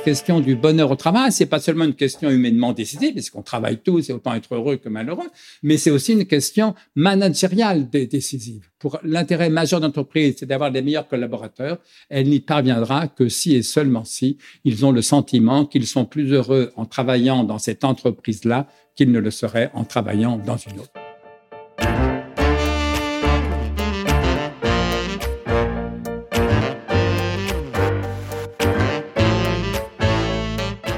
question du bonheur au travail, c'est pas seulement une question humainement décidée, puisqu'on travaille tous et autant être heureux que malheureux, mais c'est aussi une question managériale décisive. Pour l'intérêt majeur d'entreprise, c'est d'avoir les meilleurs collaborateurs. Elle n'y parviendra que si et seulement si ils ont le sentiment qu'ils sont plus heureux en travaillant dans cette entreprise-là qu'ils ne le seraient en travaillant dans une autre.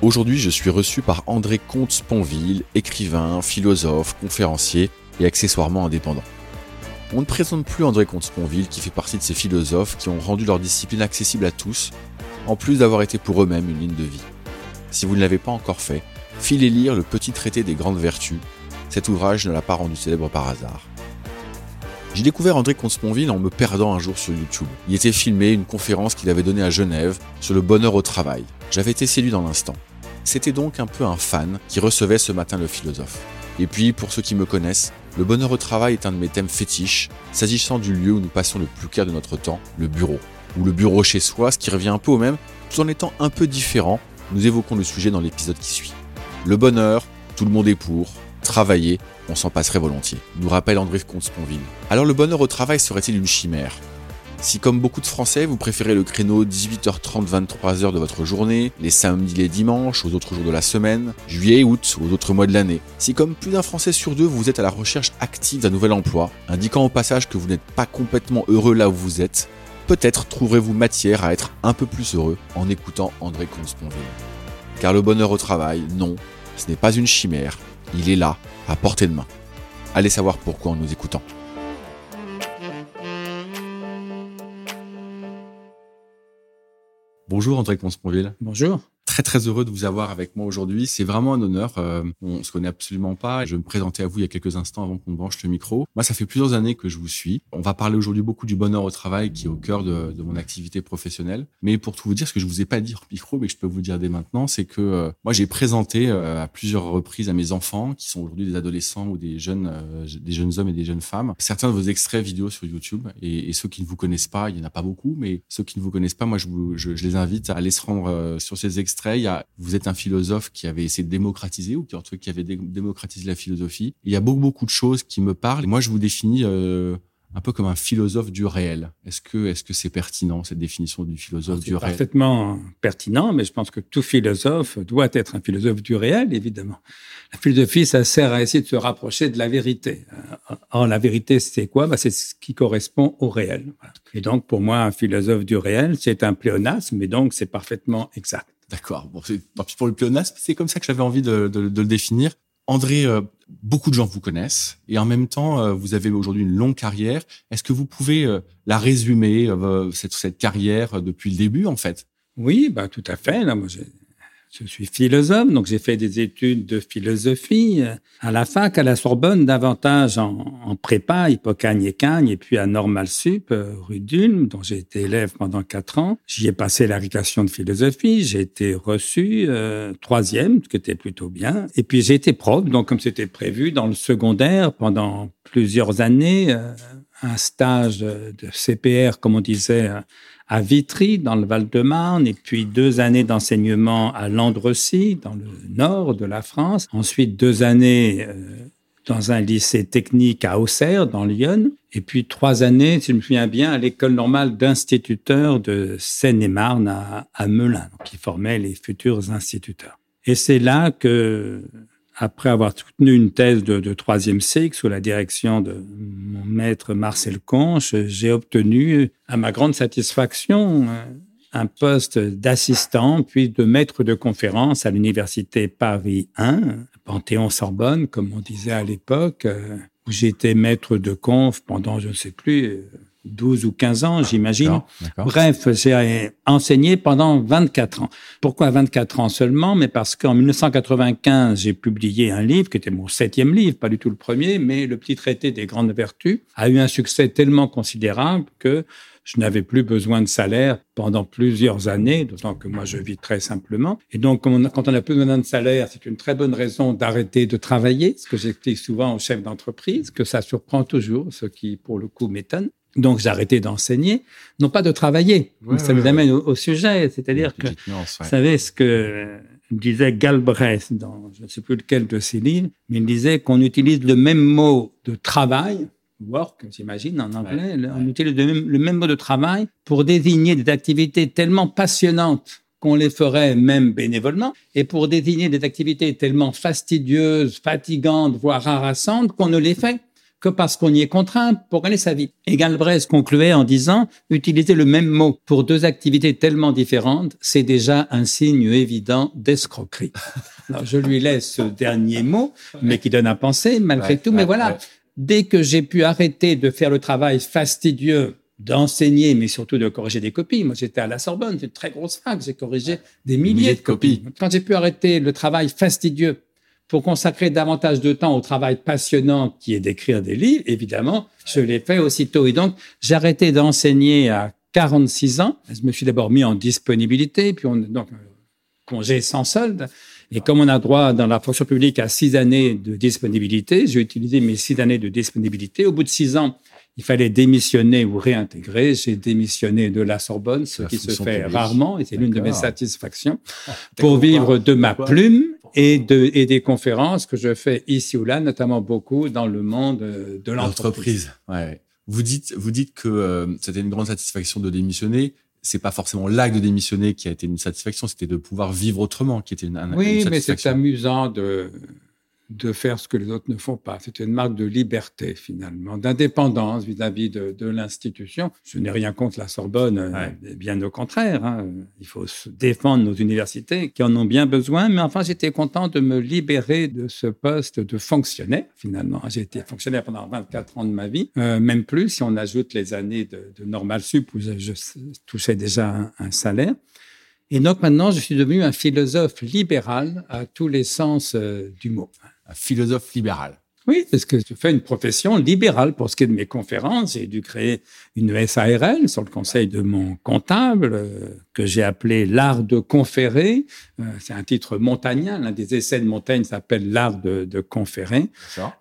Aujourd'hui, je suis reçu par André Comte-Sponville, écrivain, philosophe, conférencier et accessoirement indépendant. On ne présente plus André Comte-Sponville qui fait partie de ces philosophes qui ont rendu leur discipline accessible à tous, en plus d'avoir été pour eux-mêmes une ligne de vie. Si vous ne l'avez pas encore fait, filez lire le petit traité des grandes vertus. Cet ouvrage ne l'a pas rendu célèbre par hasard. J'ai découvert André Comte-Sponville en me perdant un jour sur YouTube. Il était filmé une conférence qu'il avait donnée à Genève sur le bonheur au travail. J'avais été séduit dans l'instant. C'était donc un peu un fan qui recevait ce matin le philosophe. Et puis, pour ceux qui me connaissent, le bonheur au travail est un de mes thèmes fétiches, s'agissant du lieu où nous passons le plus clair de notre temps, le bureau. Ou le bureau chez soi, ce qui revient un peu au même, tout en étant un peu différent, nous évoquons le sujet dans l'épisode qui suit. Le bonheur, tout le monde est pour, travailler, on s'en passerait volontiers, nous rappelle André Comte-Sponville. Alors le bonheur au travail serait-il une chimère? Si comme beaucoup de Français, vous préférez le créneau 18h30-23h de votre journée, les samedis, les dimanches, aux autres jours de la semaine, juillet, août, aux autres mois de l'année. Si comme plus d'un Français sur deux, vous êtes à la recherche active d'un nouvel emploi, indiquant au passage que vous n'êtes pas complètement heureux là où vous êtes, peut-être trouverez-vous matière à être un peu plus heureux en écoutant André Comte-Sponville. Car le bonheur au travail, non, ce n'est pas une chimère, il est là, à portée de main. Allez savoir pourquoi en nous écoutant. Bonjour André Consponville. Bonjour très heureux de vous avoir avec moi aujourd'hui. C'est vraiment un honneur. Euh, on se connaît absolument pas. Je vais me présenter à vous il y a quelques instants avant qu'on branche le micro. Moi, ça fait plusieurs années que je vous suis. On va parler aujourd'hui beaucoup du bonheur au travail qui est au cœur de, mon activité professionnelle. Mais pour tout vous dire, ce que je vous ai pas dit au micro, mais que je peux vous dire dès maintenant, c'est que euh, moi, j'ai présenté euh, à plusieurs reprises à mes enfants, qui sont aujourd'hui des adolescents ou des jeunes, euh, des jeunes hommes et des jeunes femmes, certains de vos extraits vidéo sur YouTube. Et, ceux qui ne vous connaissent pas, il y en a pas beaucoup, mais ceux qui ne vous connaissent pas, moi, je les invite à aller se rendre sur ces extraits. Il y a, vous êtes un philosophe qui avait essayé de démocratiser ou qui, en tout cas, qui avait démocratisé la philosophie. Il y a beaucoup, beaucoup de choses qui me parlent. Moi, je vous définis euh, un peu comme un philosophe du réel. Est-ce que est-ce que c'est pertinent cette définition du philosophe du réel? Parfaitement pertinent, mais je pense que tout philosophe doit être un philosophe du réel, évidemment. La philosophie, ça sert à essayer de se rapprocher de la vérité. Or, la vérité, c'est quoi? Bah, C'est ce qui correspond au réel. Et donc, pour moi, un philosophe du réel, c'est un pléonasme, mais donc c'est parfaitement exact. D'accord. Bon, c'est pour le pléonasme, c'est comme ça que j'avais envie de, de, de, le définir. André, euh, beaucoup de gens vous connaissent et en même temps, euh, vous avez aujourd'hui une longue carrière. Est-ce que vous pouvez euh, la résumer, cette, cette carrière depuis le début, en fait? Oui, bah, tout à fait. Là, moi, je suis philosophe, donc j'ai fait des études de philosophie à la fac, à la Sorbonne, davantage en, prépa, Hippocagne et Cagne, et puis à Normal Sup, euh, rue d'Ulm, dont j'ai été élève pendant quatre ans. J'y ai passé l'application de philosophie, j'ai été reçu euh, troisième, ce qui était plutôt bien. Et puis j'ai été prof, donc comme c'était prévu, dans le secondaire pendant plusieurs années, euh, un stage de CPR, comme on disait, à Vitry, dans le Val-de-Marne, et puis deux années d'enseignement à Landrecy, dans le nord de la France. Ensuite, deux années euh, dans un lycée technique à Auxerre, dans Lyon. Et puis trois années, si je me souviens bien, à l'école normale d'instituteurs de Seine-et-Marne à, à Melun, qui formait les futurs instituteurs. Et c'est là que après avoir soutenu une thèse de, troisième cycle sous la direction de mon maître Marcel Conche, j'ai obtenu, à ma grande satisfaction, un poste d'assistant puis de maître de conférence à l'université Paris 1, Panthéon-Sorbonne, comme on disait à l'époque, où j'étais maître de conf pendant, je ne sais plus, 12 ou 15 ans, j'imagine. Bref, j'ai enseigné pendant 24 ans. Pourquoi 24 ans seulement? Mais parce qu'en 1995, j'ai publié un livre qui était mon septième livre, pas du tout le premier, mais le petit traité des grandes vertus a eu un succès tellement considérable que je n'avais plus besoin de salaire pendant plusieurs années, d'autant que moi je vis très simplement. Et donc, quand on a plus besoin de salaire, c'est une très bonne raison d'arrêter de travailler, ce que j'explique souvent aux chefs d'entreprise, que ça surprend toujours, ce qui pour le coup m'étonne. Donc j'ai arrêté d'enseigner, non pas de travailler. ça nous amène au, sujet, c'est-à-dire que, vous savez ce que disait Galbraith dans je ne sais plus lequel de ses livres, mais il disait qu'on utilise le même mot de travail work, j'imagine, en anglais. On utilise le même, mot de travail pour désigner des activités tellement passionnantes qu'on les ferait même bénévolement, et pour désigner des activités tellement fastidieuses, fatigantes, voire harassantes, qu'on ne les fait que parce qu'on y est contraint pour gagner sa vie. Et Galbraith concluait en disant, utiliser le même mot pour deux activités tellement différentes, c'est déjà un signe évident d'escroquerie. Alors, je lui laisse ce dernier mot, mais qui donne à penser malgré tout. mais voilà, Dès que j'ai pu arrêter de faire le travail fastidieux d'enseigner, mais surtout de corriger des copies. Moi, j'étais à la Sorbonne, c'est une très grosse fac, j'ai corrigé des milliers, de copies. Quand j'ai pu arrêter le travail fastidieux pour consacrer davantage de temps au travail passionnant qui est d'écrire des livres, évidemment, je l'ai fait aussitôt. Et donc, j'ai arrêté d'enseigner à 46 ans. Je me suis d'abord mis en disponibilité, puis on, donc, euh, congé sans solde. Et comme on a droit dans la fonction publique à six années de disponibilité, j'ai utilisé mes six années de disponibilité. Au bout de six ans, il fallait démissionner ou réintégrer. J'ai démissionné de la Sorbonne, ce qui se fait rarement, et c'est l'une de mes satisfactions, pour vivre de ma plume et, de, et des conférences que je fais ici ou là, notamment beaucoup dans le monde de l'entreprise. Ouais. Vous dites, vous dites que euh, c'était une grande satisfaction de démissionner c'est pas forcément l'acte de démissionner qui a été une satisfaction, c'était de pouvoir vivre autrement qui était une, une oui, mais c'est amusant de de faire ce que les autres ne font pas. C'est une marque de liberté, finalement, d'indépendance vis-à-vis de, de l'institution. Je n'ai rien contre la Sorbonne, euh, bien au contraire. Hein. Il faut défendre nos universités qui en ont bien besoin, mais enfin, j'étais content de me libérer de ce poste de fonctionnaire, finalement. J'ai été fonctionnaire pendant 24 ans de ma vie, euh, même plus si on ajoute les années de, de normal sup où je, touchais déjà un salaire. Et donc maintenant, je suis devenu un philosophe libéral à tous les sens euh, du mot. Un philosophe libéral. Oui, parce que je fais une profession libérale pour ce qui est de mes conférences. J'ai dû créer une SARL sur le conseil de mon comptable euh, que j'ai appelé l'art de conférer. Euh, c'est un titre montagnien. L'un des essais de Montaigne s'appelle l'art de, de conférer.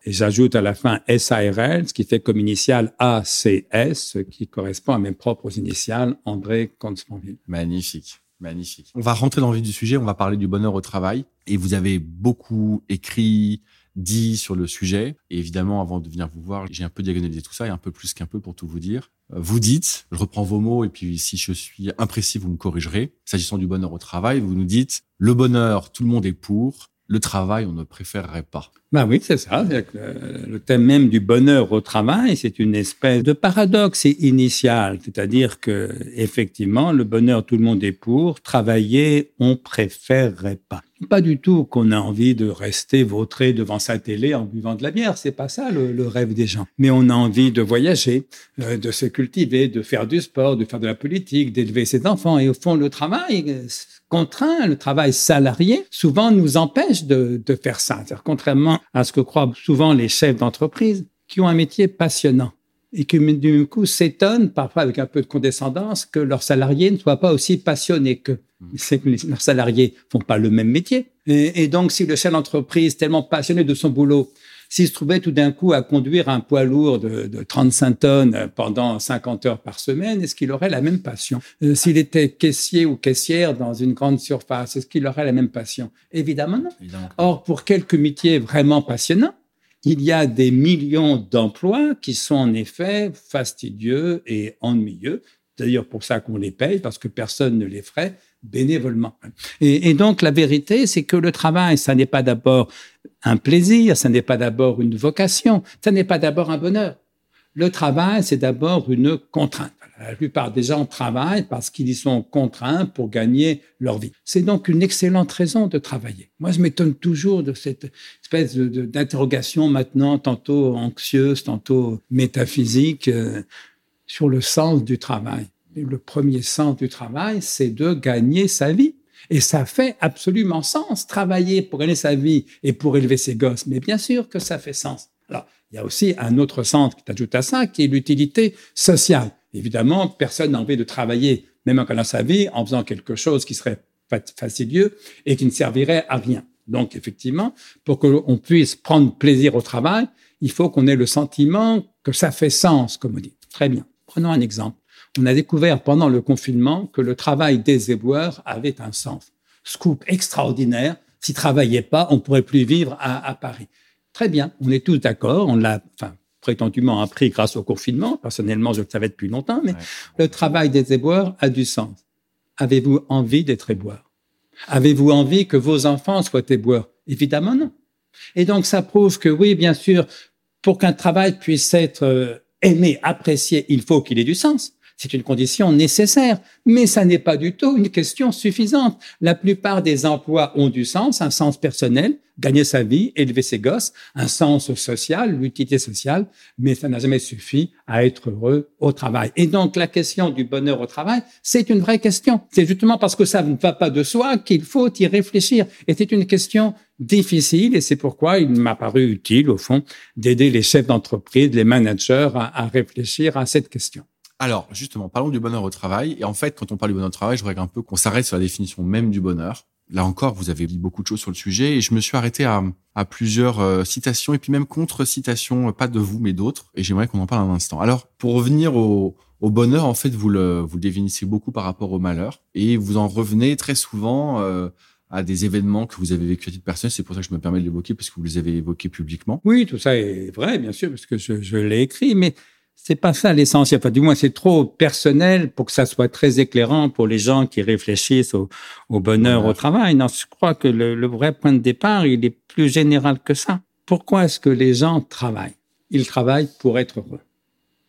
Et j'ajoute à la fin SARL, ce qui fait comme initiale ACS, qui correspond à mes propres initiales, André comte Magnifique. Magnifique. On va rentrer dans le vif du sujet, on va parler du bonheur au travail. Et vous avez beaucoup écrit, dit sur le sujet. Et évidemment, avant de venir vous voir, j'ai un peu diagonalisé tout ça et un peu plus qu'un peu pour tout vous dire. Euh, vous dites, je reprends vos mots et puis si je suis imprécis, vous me corrigerez. S'agissant du bonheur au travail, vous nous dites, le bonheur, tout le monde est pour. Le travail, on ne préférerait pas. Ben oui, c'est ça. Le thème même du bonheur au travail, c'est une espèce de paradoxe initial, c'est-à-dire que effectivement, le bonheur, tout le monde est pour. Travailler, on préférerait pas. Pas du tout qu'on a envie de rester vautré devant sa télé en buvant de la bière. C'est pas ça le, rêve des gens. Mais on a envie de voyager, euh, de se cultiver, de faire du sport, de faire de la politique, d'élever ses enfants. Et au fond, le travail euh, contraint, le travail salarié, souvent nous empêche de, de faire ça. Contrairement à ce que croient souvent les chefs d'entreprise, qui ont un métier passionnant et qui, du coup, s'étonnent, parfois avec un peu de condescendance, que leurs salariés ne soient pas aussi passionnés qu'eux. Mmh. C'est que leurs salariés font pas le même métier. Et, donc, si le chef d'entreprise, tellement passionné de son boulot, s'il se trouvait tout d'un coup à conduire un poids lourd de, de 35 tonnes pendant 50 heures par semaine, est-ce qu'il aurait la même passion? Euh, S'il était caissier ou caissière dans une grande surface, est-ce qu'il aurait la même passion? Évidemment non. Or, pour quelques métiers vraiment passionnants, il y a des millions d'emplois qui sont en effet fastidieux et ennuyeux. D'ailleurs, pour ça qu'on les paye, parce que personne ne les ferait bénévolement. Et, et donc, la vérité, c'est que le travail, ça n'est pas d'abord un plaisir, ça n'est pas d'abord une vocation, ça n'est pas d'abord un bonheur. Le travail, c'est d'abord une contrainte. La plupart des gens travaillent parce qu'ils y sont contraints pour gagner leur vie. C'est donc une excellente raison de travailler. Moi, je m'étonne toujours de cette espèce d'interrogation maintenant, tantôt anxieuse, tantôt métaphysique. Euh, sur le sens du travail. le premier sens du travail, c'est de gagner sa vie. Et ça fait absolument sens, travailler pour gagner sa vie et pour élever ses gosses. Mais bien sûr que ça fait sens. Alors, il y a aussi un autre sens qui t'ajoute à ça, qui est l'utilité sociale. Évidemment, personne n'a envie de travailler, même en gagnant sa vie, en faisant quelque chose qui serait fastidieux et qui ne servirait à rien. Donc, effectivement, pour qu'on puisse prendre plaisir au travail, il faut qu'on ait le sentiment que ça fait sens, comme on dit. Très bien. Prenons un exemple. On a découvert pendant le confinement que le travail des éboueurs avait un sens. Scoop extraordinaire. S'ils travaillaient pas, on pourrait plus vivre à, Paris. Très bien. On est tous d'accord. On l'a, enfin, prétendument appris grâce au confinement. Personnellement, je le savais depuis longtemps, mais le travail des éboueurs a du sens. Avez-vous envie d'être éboueur? Avez-vous envie que vos enfants soient éboueurs? Évidemment non. Et donc ça prouve que oui, bien sûr, pour qu'un travail puisse être euh, aimé, apprécié, il faut qu'il ait du sens. C'est une condition nécessaire, mais ça n'est pas du tout une question suffisante. La plupart des emplois ont du sens, un sens personnel, gagner sa vie, élever ses gosses, un sens social, l'utilité sociale, mais ça n'a jamais suffi à être heureux au travail. Et donc la question du bonheur au travail, c'est une vraie question. C'est justement parce que ça ne va pas de soi qu'il faut y réfléchir. Et c'est une question difficile et c'est pourquoi il m'a paru utile, au fond, d'aider les chefs d'entreprise, les managers à, à réfléchir à cette question. Alors, justement, parlons du bonheur au travail. Et en fait, quand on parle du bonheur au travail, je voudrais un peu qu'on s'arrête sur la définition même du bonheur. Là encore, vous avez dit beaucoup de choses sur le sujet et je me suis arrêté à, à plusieurs euh, citations et puis même contre-citations, pas de vous, mais d'autres. Et j'aimerais qu'on en parle un instant. Alors, pour revenir au, au bonheur, en fait, vous le, vous le définissez beaucoup par rapport au malheur et vous en revenez très souvent euh, à des événements que vous avez vécu à titre personnel. C'est pour ça que je me permets de l'évoquer parce que vous les avez évoqués publiquement. Oui, tout ça est vrai, bien sûr, parce que je, je l'ai écrit, mais c'est pas ça l'essentiel. Enfin, du moins, c'est trop personnel pour que ça soit très éclairant pour les gens qui réfléchissent au, bonheur au travail. Non, je crois que le, vrai point de départ, il est plus général que ça. Pourquoi est-ce que les gens travaillent? Ils travaillent pour être heureux.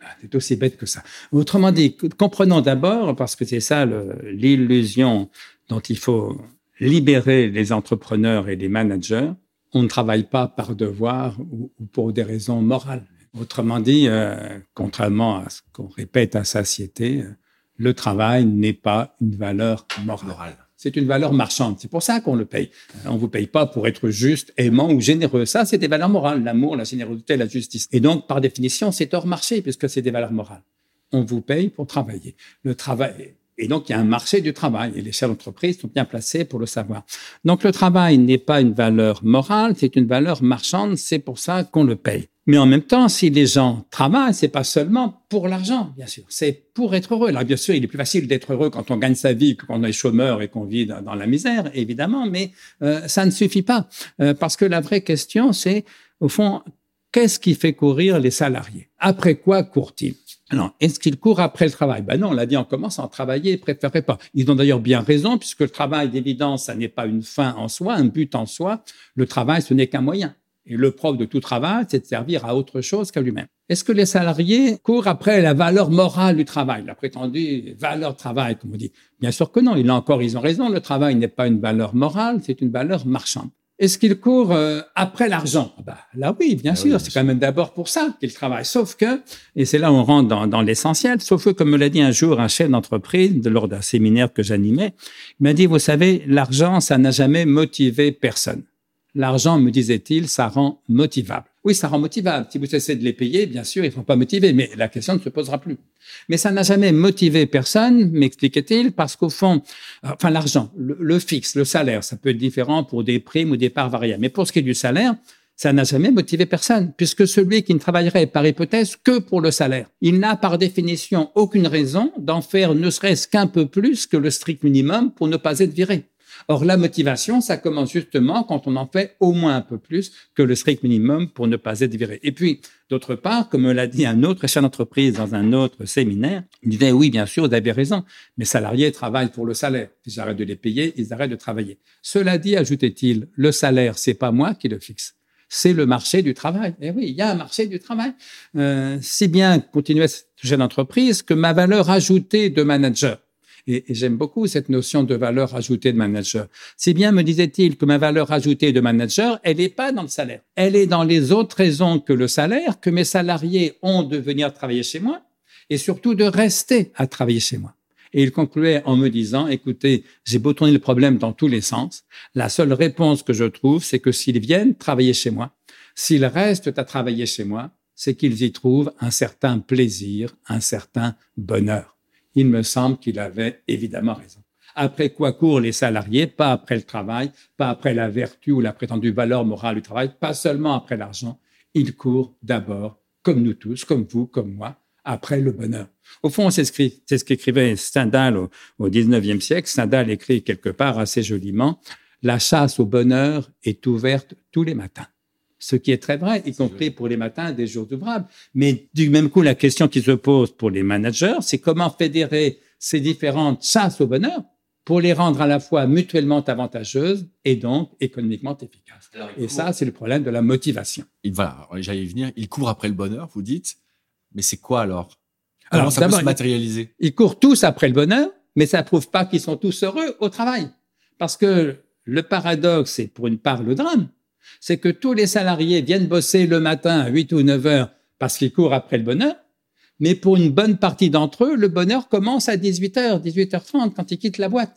Ah, c'est aussi bête que ça. Autrement dit, comprenons d'abord, parce que c'est ça l'illusion dont il faut libérer les entrepreneurs et les managers, on ne travaille pas par devoir ou pour des raisons morales. Autrement dit, euh, contrairement à ce qu'on répète à satiété, euh, le travail n'est pas une valeur morale. C'est une valeur marchande. C'est pour ça qu'on le paye. On vous paye pas pour être juste, aimant ou généreux. Ça, c'est des valeurs morales. L'amour, la générosité, la justice. Et donc, par définition, c'est hors marché puisque c'est des valeurs morales. On vous paye pour travailler. Le travail, et donc, il y a un marché du travail et les chefs d'entreprise sont bien placés pour le savoir. Donc, le travail n'est pas une valeur morale, c'est une valeur marchande. C'est pour ça qu'on le paye. Mais en même temps, si les gens travaillent, c'est pas seulement pour l'argent, bien sûr. C'est pour être heureux. Là, bien sûr, il est plus facile d'être heureux quand on gagne sa vie que quand on est chômeur et qu'on vit dans, la misère, évidemment. Mais euh, ça ne suffit pas. Euh, parce que la vraie question, c'est, au fond, qu'est-ce qui fait courir les salariés? Après quoi courent-ils alors, est-ce qu'ils courent après le travail? Ben non, on l'a dit en travailler, ils préféraient pas. Ils ont d'ailleurs bien raison, puisque le travail, d'évidence, ça n'est pas une fin en soi, un but en soi. Le travail, ce n'est qu'un moyen. Et le propre de tout travail, c'est de servir à autre chose qu'à lui-même. Est-ce que les salariés courent après la valeur morale du travail, la prétendue valeur travail, comme on dit? Bien sûr que non. Il a encore, ils ont raison. Le travail n'est pas une valeur morale, c'est une valeur marchande. Est-ce qu'ils courent euh, après l'argent? Bah, Là, oui, bien ah sûr. c'est quand même d'abord pour ça qu'ils travaillent. Sauf que, et c'est là où on rentre dans, dans l'essentiel, sauf que, comme me l'a dit un jour un chef d'entreprise lors d'un séminaire que j'animais, il m'a dit, vous savez, l'argent, ça n'a jamais motivé personne. L'argent, me disait-il, ça rend motivable. Oui, ça rend motivable. Si vous cessez de les payer, bien sûr, ils ne sont pas motivés, mais la question ne se posera plus. Mais ça n'a jamais motivé personne, m'expliquait-il, parce qu'au fond, enfin l'argent, le, fixe, le salaire, ça peut être différent pour des primes ou des parts variables. Mais pour ce qui est du salaire, ça n'a jamais motivé personne, puisque celui qui ne travaillerait par hypothèse que pour le salaire, il n'a par définition aucune raison d'en faire ne serait-ce qu'un peu plus que le strict minimum pour ne pas être viré. Or, la motivation, ça commence justement quand on en fait au moins un peu plus que le strict minimum pour ne pas être viré. Et puis, d'autre part, comme l'a dit un autre chef d'entreprise dans un autre séminaire, il disait, oui, bien sûr, vous avez raison, mes salariés travaillent pour le salaire. Si j'arrête de les payer, ils arrêtent de travailler. Cela dit, ajoutait-il, le salaire, c'est pas moi qui le fixe c'est le marché du travail. Et eh oui, il y a un marché du travail. Euh, si bien continuer cette jeune d'entreprise que ma valeur ajoutée de manager, et, j'aime beaucoup cette notion de valeur ajoutée de manager. Si bien me disait-il que ma valeur ajoutée de manager, elle n'est pas dans le salaire. Elle est dans les autres raisons que le salaire, que mes salariés ont de venir travailler chez moi et surtout de rester à travailler chez moi. Et il concluait en me disant, écoutez, j'ai beau tourner le problème dans tous les sens, la seule réponse que je trouve, c'est que s'ils viennent travailler chez moi, s'ils restent à travailler chez moi, c'est qu'ils y trouvent un certain plaisir, un certain bonheur. Il me semble qu'il avait évidemment raison. Après quoi courent les salariés Pas après le travail, pas après la vertu ou la prétendue valeur morale du travail, pas seulement après l'argent. Ils courent d'abord, comme nous tous, comme vous, comme moi, après le bonheur. Au fond, c'est ce qu'écrivait Stendhal au, 19e siècle. Stendhal écrit quelque part assez joliment, La chasse au bonheur est ouverte tous les matins. Ce qui est très vrai, y compris pour les matins des jours ouvrables. Mais du même coup, la question qui se pose pour les managers, c'est comment fédérer ces différentes chasses au bonheur pour les rendre à la fois mutuellement avantageuses et donc économiquement efficaces. et ça, c'est le problème de la motivation. Il, voilà, j'allais y venir. Il court après le bonheur, vous dites. Mais c'est quoi alors? Alors, ça peut se matérialiser? Ils courent tous après le bonheur, mais ça prouve pas qu'ils sont tous heureux au travail. Parce que le paradoxe, et pour une part le drame, c'est que tous les salariés viennent bosser le matin à 8 ou 9 heures parce qu'ils courent après le bonheur, mais pour une bonne partie d'entre eux, le bonheur commence à 18 h 18h30 quand ils quittent la boîte.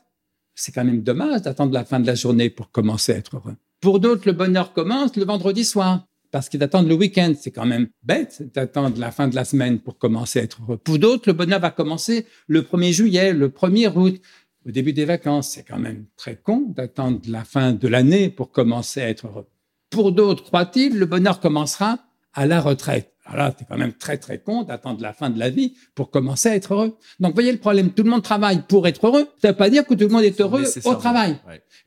C'est quand même dommage d'attendre la fin de la journée pour commencer à être heureux. Pour d'autres, le bonheur commence le vendredi soir parce qu'ils attendent le week-end. C'est quand même bête d'attendre la fin de la semaine pour commencer à être heureux. Pour d'autres, le bonheur va commencer le 1er juillet, le 1er août, au début des vacances. C'est quand même très con d'attendre la fin de l'année pour commencer à être heureux. Pour d'autres, croit-il, le bonheur commencera à la retraite. Alors là, c'est quand même très, très con d'attendre la fin de la vie pour commencer à être heureux. Donc, voyez le problème. Tout le monde travaille pour être heureux. Ça ne veut pas dire que tout le monde est heureux au travail.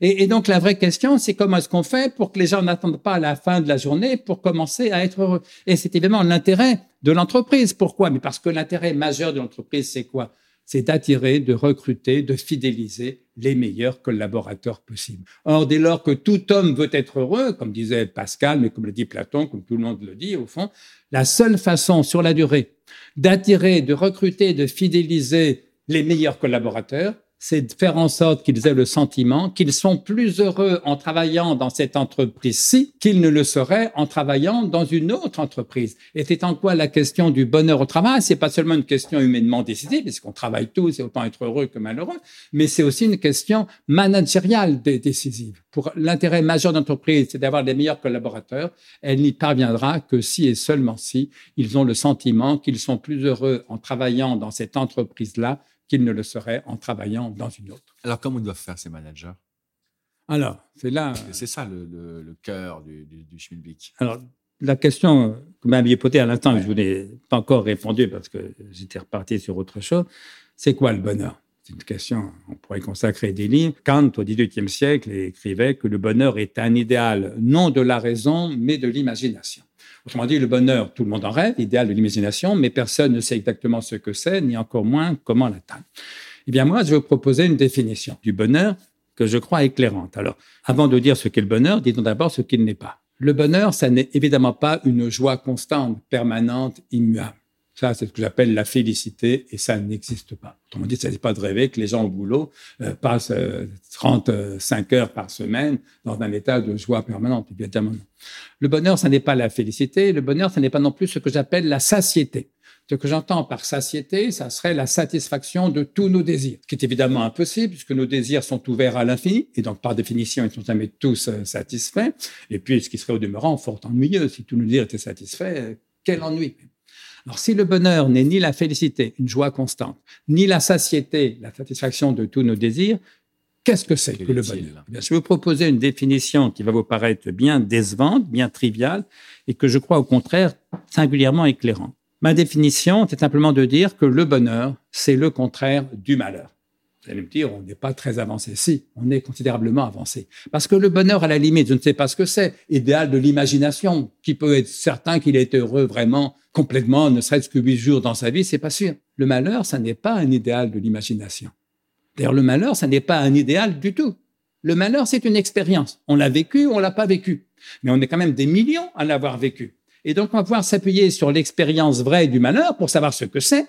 Et, et, donc, la vraie question, c'est comment est-ce qu'on fait pour que les gens n'attendent pas la fin de la journée pour commencer à être heureux? Et c'est évidemment l'intérêt de l'entreprise. Pourquoi? Mais parce que l'intérêt majeur de l'entreprise, c'est quoi? C'est d'attirer, de recruter, de fidéliser les meilleurs collaborateurs possibles. Or, dès lors que tout homme veut être heureux, comme disait Pascal, mais comme le dit Platon, comme tout le monde le dit au fond, la seule façon sur la durée d'attirer, de recruter, de fidéliser les meilleurs collaborateurs, c'est de faire en sorte qu'ils aient le sentiment qu'ils sont plus heureux en travaillant dans cette entreprise-ci qu'ils ne le seraient en travaillant dans une autre entreprise. Et c'est en quoi la question du bonheur au travail, c'est pas seulement une question humainement décidée, puisqu'on travaille tous et autant être heureux que malheureux, mais c'est aussi une question managériale décisive. Pour l'intérêt majeur d'entreprise, c'est d'avoir les meilleurs collaborateurs. Elle n'y parviendra que si et seulement si ils ont le sentiment qu'ils sont plus heureux en travaillant dans cette entreprise-là qu'ils ne le seraient en travaillant dans une autre. Alors, comment doivent faire ces managers? Alors, c'est là. C'est ça le, cœur du, du, du Schmilblick. Alors, la question que vous m'aviez posée à l'instant, je n'ai pas encore répondu parce que j'étais reparti sur autre chose, c'est quoi le bonheur? C'est une question, on pourrait consacrer des livres. Kant, au XVIIIe siècle, écrivait que le bonheur est un idéal non de la raison, mais de l'imagination. Autrement dit, le bonheur, tout le monde en rêve, idéal de l'imagination, mais personne ne sait exactement ce que c'est, ni encore moins comment l'atteindre. Eh bien, moi, je vais vous proposer une définition du bonheur que je crois éclairante. Alors, avant de dire ce qu'est le bonheur, disons d'abord ce qu'il n'est pas. Le bonheur, ça n'est évidemment pas une joie constante, permanente, immuable. Ça, c'est ce que j'appelle la félicité et ça n'existe pas. Autrement dit, ça n'est pas de rêver que les gens au boulot euh, passent 35 euh, heures par semaine dans un état de joie permanente. Évidemment. Le bonheur, ça n'est pas la félicité. Le bonheur, ça n'est pas non plus ce que j'appelle la satiété. Ce que j'entends par satiété, ça serait la satisfaction de tous nos désirs, ce qui est évidemment impossible puisque nos désirs sont ouverts à l'infini et donc par définition, ils sont jamais tous euh, satisfaits. Et puis, ce qui serait au demeurant fort ennuyeux si tous nos désirs étaient satisfaits, quel ennui. Alors, si le bonheur n'est ni la félicité, une joie constante, ni la satiété, la satisfaction de tous nos désirs, qu'est-ce que c'est que le bonheur? Eh Je vais vous proposer une définition qui va vous paraître bien décevante, bien triviale, et que je crois au contraire singulièrement éclairante. Ma définition, c'est simplement de dire que le bonheur, c'est le contraire du malheur. Vous allez me dire, on n'est pas très avancé. Si, on est considérablement avancé. Parce que le bonheur, à la limite, je ne sais pas ce que c'est, idéal de l'imagination, qui peut être certain qu'il est heureux vraiment complètement, ne serait-ce que huit jours dans sa vie, c'est pas sûr. Le malheur, ça n'est pas un idéal de l'imagination. D'ailleurs, le malheur, ça n'est pas un idéal du tout. Le malheur, c'est une expérience. On l'a vécu, on l'a pas vécu. Mais on est quand même des millions à l'avoir vécu. Et donc, on va pouvoir s'appuyer sur l'expérience vraie du malheur pour savoir ce que c'est,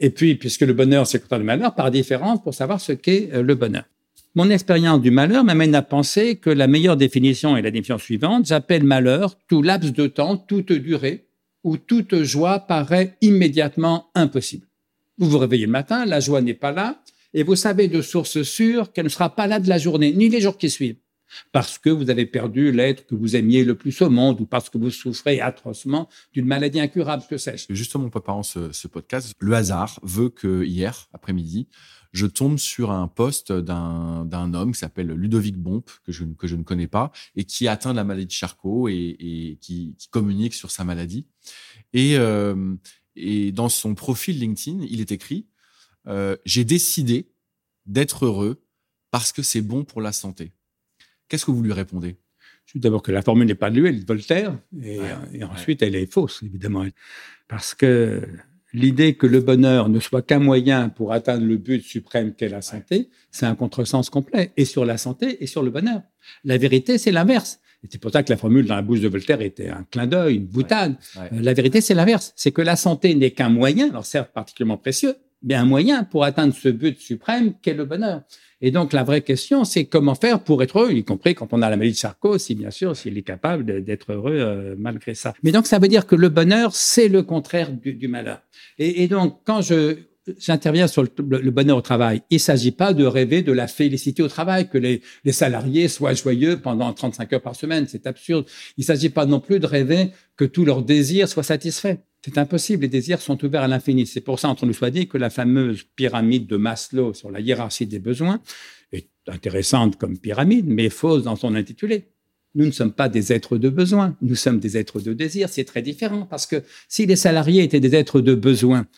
et puis, puisque le bonheur, c'est le contraire du malheur, par différence pour savoir ce qu'est euh, le bonheur. Mon expérience du malheur m'amène à penser que la meilleure définition est la définition suivante. J'appelle malheur tout laps de temps, toute durée, où toute joie paraît immédiatement impossible. Vous vous réveillez le matin, la joie n'est pas là, et vous savez de source sûre qu'elle ne sera pas là de la journée, ni les jours qui suivent, parce que vous avez perdu l'être que vous aimiez le plus au monde, ou parce que vous souffrez atrocement d'une maladie incurable, que sais-je. Justement, en préparant ce, podcast, le hasard veut que hier, après-midi, je tombe sur un poste d'un homme qui s'appelle Ludovic Bomp, que je, que je ne connais pas, et qui atteint la maladie de Charcot et, qui, communique sur sa maladie. Et, euh, et dans son profil LinkedIn, il est écrit euh, J'ai décidé d'être heureux parce que c'est bon pour la santé. Qu'est-ce que vous lui répondez? D'abord que la formule n'est pas de lui, elle est de Voltaire, et, et ensuite elle est fausse, évidemment, parce que l'idée que le bonheur ne soit qu'un moyen pour atteindre le but suprême qu'est la santé, c'est un contresens complet, et sur la santé et sur le bonheur. La vérité, c'est l'inverse. C'est pour ça que la formule dans la bouche de Voltaire était un clin d'œil, une boutade. Euh, la vérité, c'est l'inverse. C'est que la santé n'est qu'un moyen, alors certes particulièrement précieux, un moyen pour atteindre ce but suprême qu'est le bonheur. Et donc, la vraie question, c'est comment faire pour être heureux, y compris quand on a la maladie de Charcot, si bien sûr, s'il est capable d'être heureux euh, malgré ça. Mais donc, ça veut dire que le bonheur, c'est le contraire du, malheur. Et, donc, quand je j'interviens sur le, bonheur au travail. Il ne s'agit pas de rêver de la félicité au travail, que les, les salariés soient joyeux pendant 35 heures par semaine. C'est absurde. Il ne s'agit pas non plus de rêver que tous leurs désirs soient satisfaits. C'est impossible, les désirs sont ouverts à l'infini. C'est pour ça, entre nous soit dit, que la fameuse pyramide de Maslow sur la hiérarchie des besoins est intéressante comme pyramide, mais fausse dans son intitulé. Nous ne sommes pas des êtres de besoin, nous sommes des êtres de désir. C'est très différent parce que si les salariés étaient des êtres de besoin,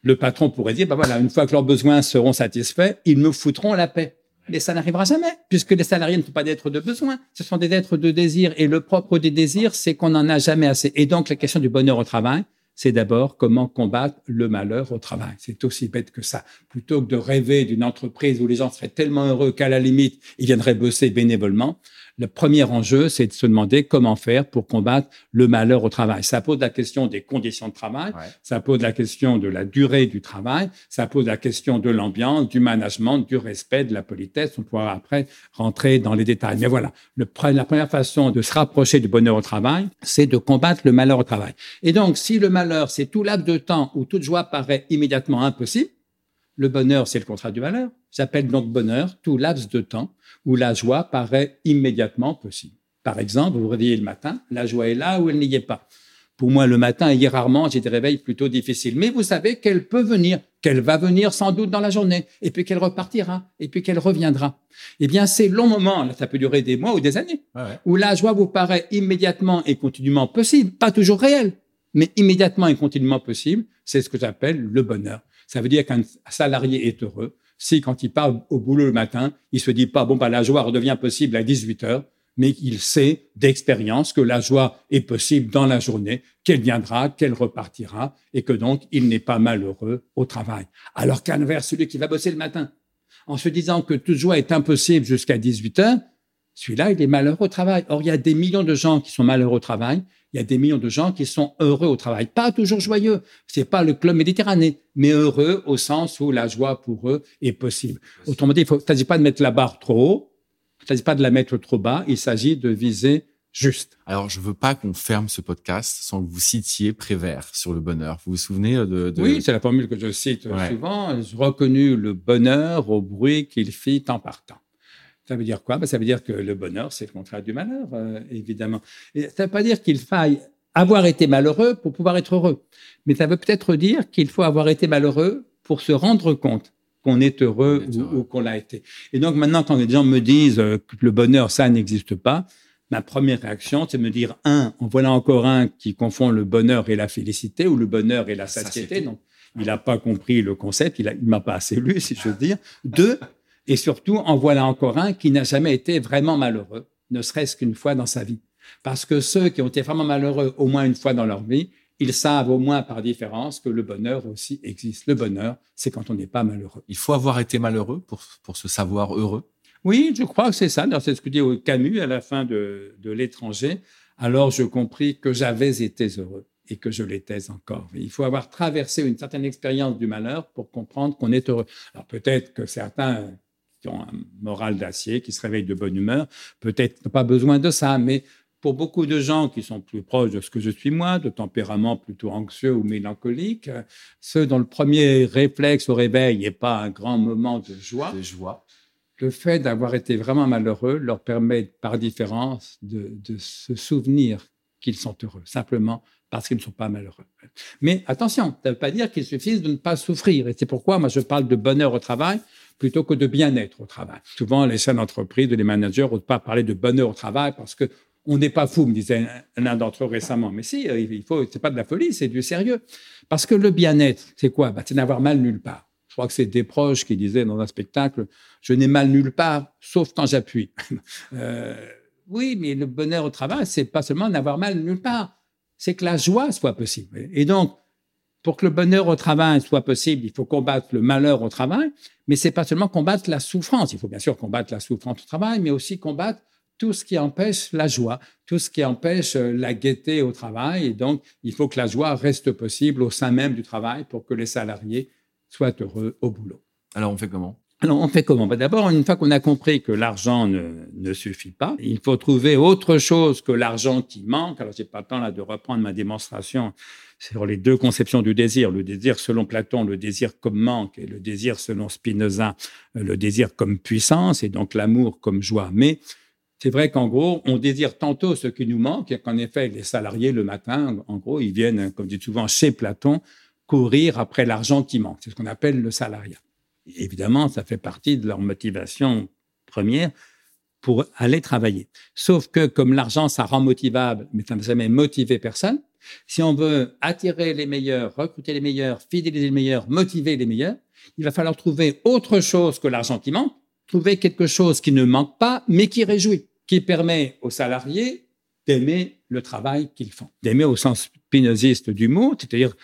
le patron pourrait dire, bah voilà, une fois que leurs besoins seront satisfaits, ils me foutront la paix. Mais ça n'arrivera jamais, puisque les salariés ne sont pas d'êtres de besoin, ce sont des êtres de désir. Et le propre des désirs, c'est qu'on n'en a jamais assez. Et donc, la question du bonheur au travail, c'est d'abord comment combattre le malheur au travail. C'est aussi bête que ça. Plutôt que de rêver d'une entreprise où les gens seraient tellement heureux qu'à la limite, ils viendraient bosser bénévolement, le premier enjeu, c'est de se demander comment faire pour combattre le malheur au travail. Ça pose la question des conditions de travail, ça pose la question de la durée du travail, ça pose la question de l'ambiance, du management, du respect, de la politesse. On pourra après rentrer dans les détails. Mais voilà, le, la première façon de se rapprocher du bonheur au travail, c'est de combattre le malheur au travail. Et donc, si le malheur, c'est tout laps de temps où toute joie paraît immédiatement impossible, le bonheur, c'est le contrat du malheur. J'appelle donc bonheur tout laps de temps où la joie paraît immédiatement possible. Par exemple, vous vous réveillez le matin, la joie est là ou elle n'y est pas. Pour moi, le matin, a rarement, j'ai des réveils plutôt difficiles. Mais vous savez qu'elle peut venir, qu'elle va venir sans doute dans la journée, et puis qu'elle repartira, et puis qu'elle reviendra. Eh bien, ces longs moments, là, ça peut durer des mois ou des années, où la joie vous paraît immédiatement et continuellement possible, pas toujours réelle, mais immédiatement et continuellement possible, c'est ce que j'appelle le bonheur. Ça veut dire qu'un salarié est heureux si, quand il part au boulot le matin, il se dit pas, bon, bah, la joie redevient possible à 18 heures, mais il sait d'expérience que la joie est possible dans la journée, qu'elle viendra, qu'elle repartira, et que donc il n'est pas malheureux au travail. Alors qu'à l'inverse, celui qui va bosser le matin, en se disant que toute joie est impossible jusqu'à 18 heures, celui-là, il est malheureux au travail. Or, il y a des millions de gens qui sont malheureux au travail il y a des millions de gens qui sont heureux au travail. Pas toujours joyeux. C'est pas le club méditerranéen, mais heureux au sens où la joie pour eux est possible. Autrement dit, il ne s'agit pas de mettre la barre trop haut. Il ne s'agit pas de la mettre trop bas. Il s'agit de viser juste. Alors, je veux pas qu'on ferme ce podcast sans que vous citiez Prévert sur le bonheur. Vous vous souvenez de... Oui, c'est la formule que je cite souvent. Je reconnus le bonheur au bruit qu'il fit en partant. Ça veut dire quoi? Ben, Ça veut dire que le bonheur, c'est le contraire du malheur, euh, évidemment. Et ça ne veut pas dire qu'il faille avoir été malheureux pour pouvoir être heureux. Mais ça veut peut-être dire qu'il faut avoir été malheureux pour se rendre compte qu'on est heureux, ou, qu'on l'a été. Et donc maintenant, quand les gens me disent euh, que le bonheur, ça n'existe pas, ma première réaction, c'est de me dire, un, en voilà encore un qui confond le bonheur et la félicité, ou le bonheur et la satiété. Donc, il n'a pas compris le concept, il ne m'a pas assez lu, si je veux dire. Deux, et surtout, en voilà encore un qui n'a jamais été vraiment malheureux, ne serait-ce qu'une fois dans sa vie. Parce que ceux qui ont été vraiment malheureux au moins une fois dans leur vie, ils savent au moins par différence que le bonheur aussi existe. Le bonheur, c'est quand on n'est pas malheureux. Il faut avoir été malheureux pour, pour se savoir heureux? Oui, je crois que c'est ça. C'est ce que dit Camus à la fin de, de L'étranger. Alors je compris que j'avais été heureux et que je l'étais encore. Il faut avoir traversé une certaine expérience du malheur pour comprendre qu'on est heureux. Alors peut-être que certains qui ont un moral d'acier, qui se réveillent de bonne humeur, peut-être pas besoin de ça, mais pour beaucoup de gens qui sont plus proches de ce que je suis moi, de tempérament plutôt anxieux ou mélancolique, ceux dont le premier réflexe au réveil n'est pas un grand moment de joie, de joie. le fait d'avoir été vraiment malheureux leur permet par différence de, de se souvenir qu'ils sont heureux, simplement parce qu'ils ne sont pas malheureux. Mais attention, ça ne veut pas dire qu'il suffise de ne pas souffrir. Et c'est pourquoi moi je parle de bonheur au travail plutôt que de bien-être au travail. Souvent, les chefs d'entreprise, les managers n'osent pas parler de bonheur au travail parce que on n'est pas fou, me disait l'un d'entre eux récemment. Mais si, euh, il faut, c'est pas de la folie, c'est du sérieux. Parce que le bien-être, c'est quoi? Bah, C'est n'avoir mal nulle part. Je crois que c'est des proches qui disaient dans un spectacle, je n'ai mal nulle part, sauf quand j'appuie. euh, oui, mais le bonheur au travail, c'est pas seulement n'avoir mal nulle part, c'est que la joie soit possible. Et donc, pour que le bonheur au travail soit possible, il faut combattre le malheur au travail, mais c'est pas seulement combattre la souffrance. Il faut bien sûr combattre la souffrance au travail, mais aussi combattre tout ce qui empêche la joie, tout ce qui empêche euh, la gaieté au travail. Et donc, il faut que la joie reste possible au sein même du travail pour que les salariés soient heureux au boulot. Alors, on fait comment? Alors, on fait comment? Bah, D'abord, une fois qu'on a compris que l'argent ne, suffit pas, il faut trouver autre chose que l'argent qui manque. Alors, j'ai pas le temps là de reprendre ma démonstration sur les deux conceptions du désir. Le désir selon Platon, le désir comme manque, et le désir selon Spinoza, le désir comme puissance, et donc l'amour comme joie. Mais c'est vrai qu'en gros, on désire tantôt ce qui nous manque, et qu'en effet, les salariés, le matin, en gros, ils viennent, comme dit souvent chez Platon, courir après l'argent qui manque. C'est ce qu'on appelle le salariat. Évidemment, ça fait partie de leur motivation première pour aller travailler. Sauf que comme l'argent, ça rend motivable, mais ça n'a jamais motivé personne, si on veut attirer les meilleurs, recruter les meilleurs, fidéliser les meilleurs, motiver les meilleurs, il va falloir trouver autre chose que l'argent qui manque, trouver quelque chose qui ne manque pas, mais qui réjouit, qui permet aux salariés d'aimer le travail qu'ils font, d'aimer au sens spinoziste du mot, c'est-à-dire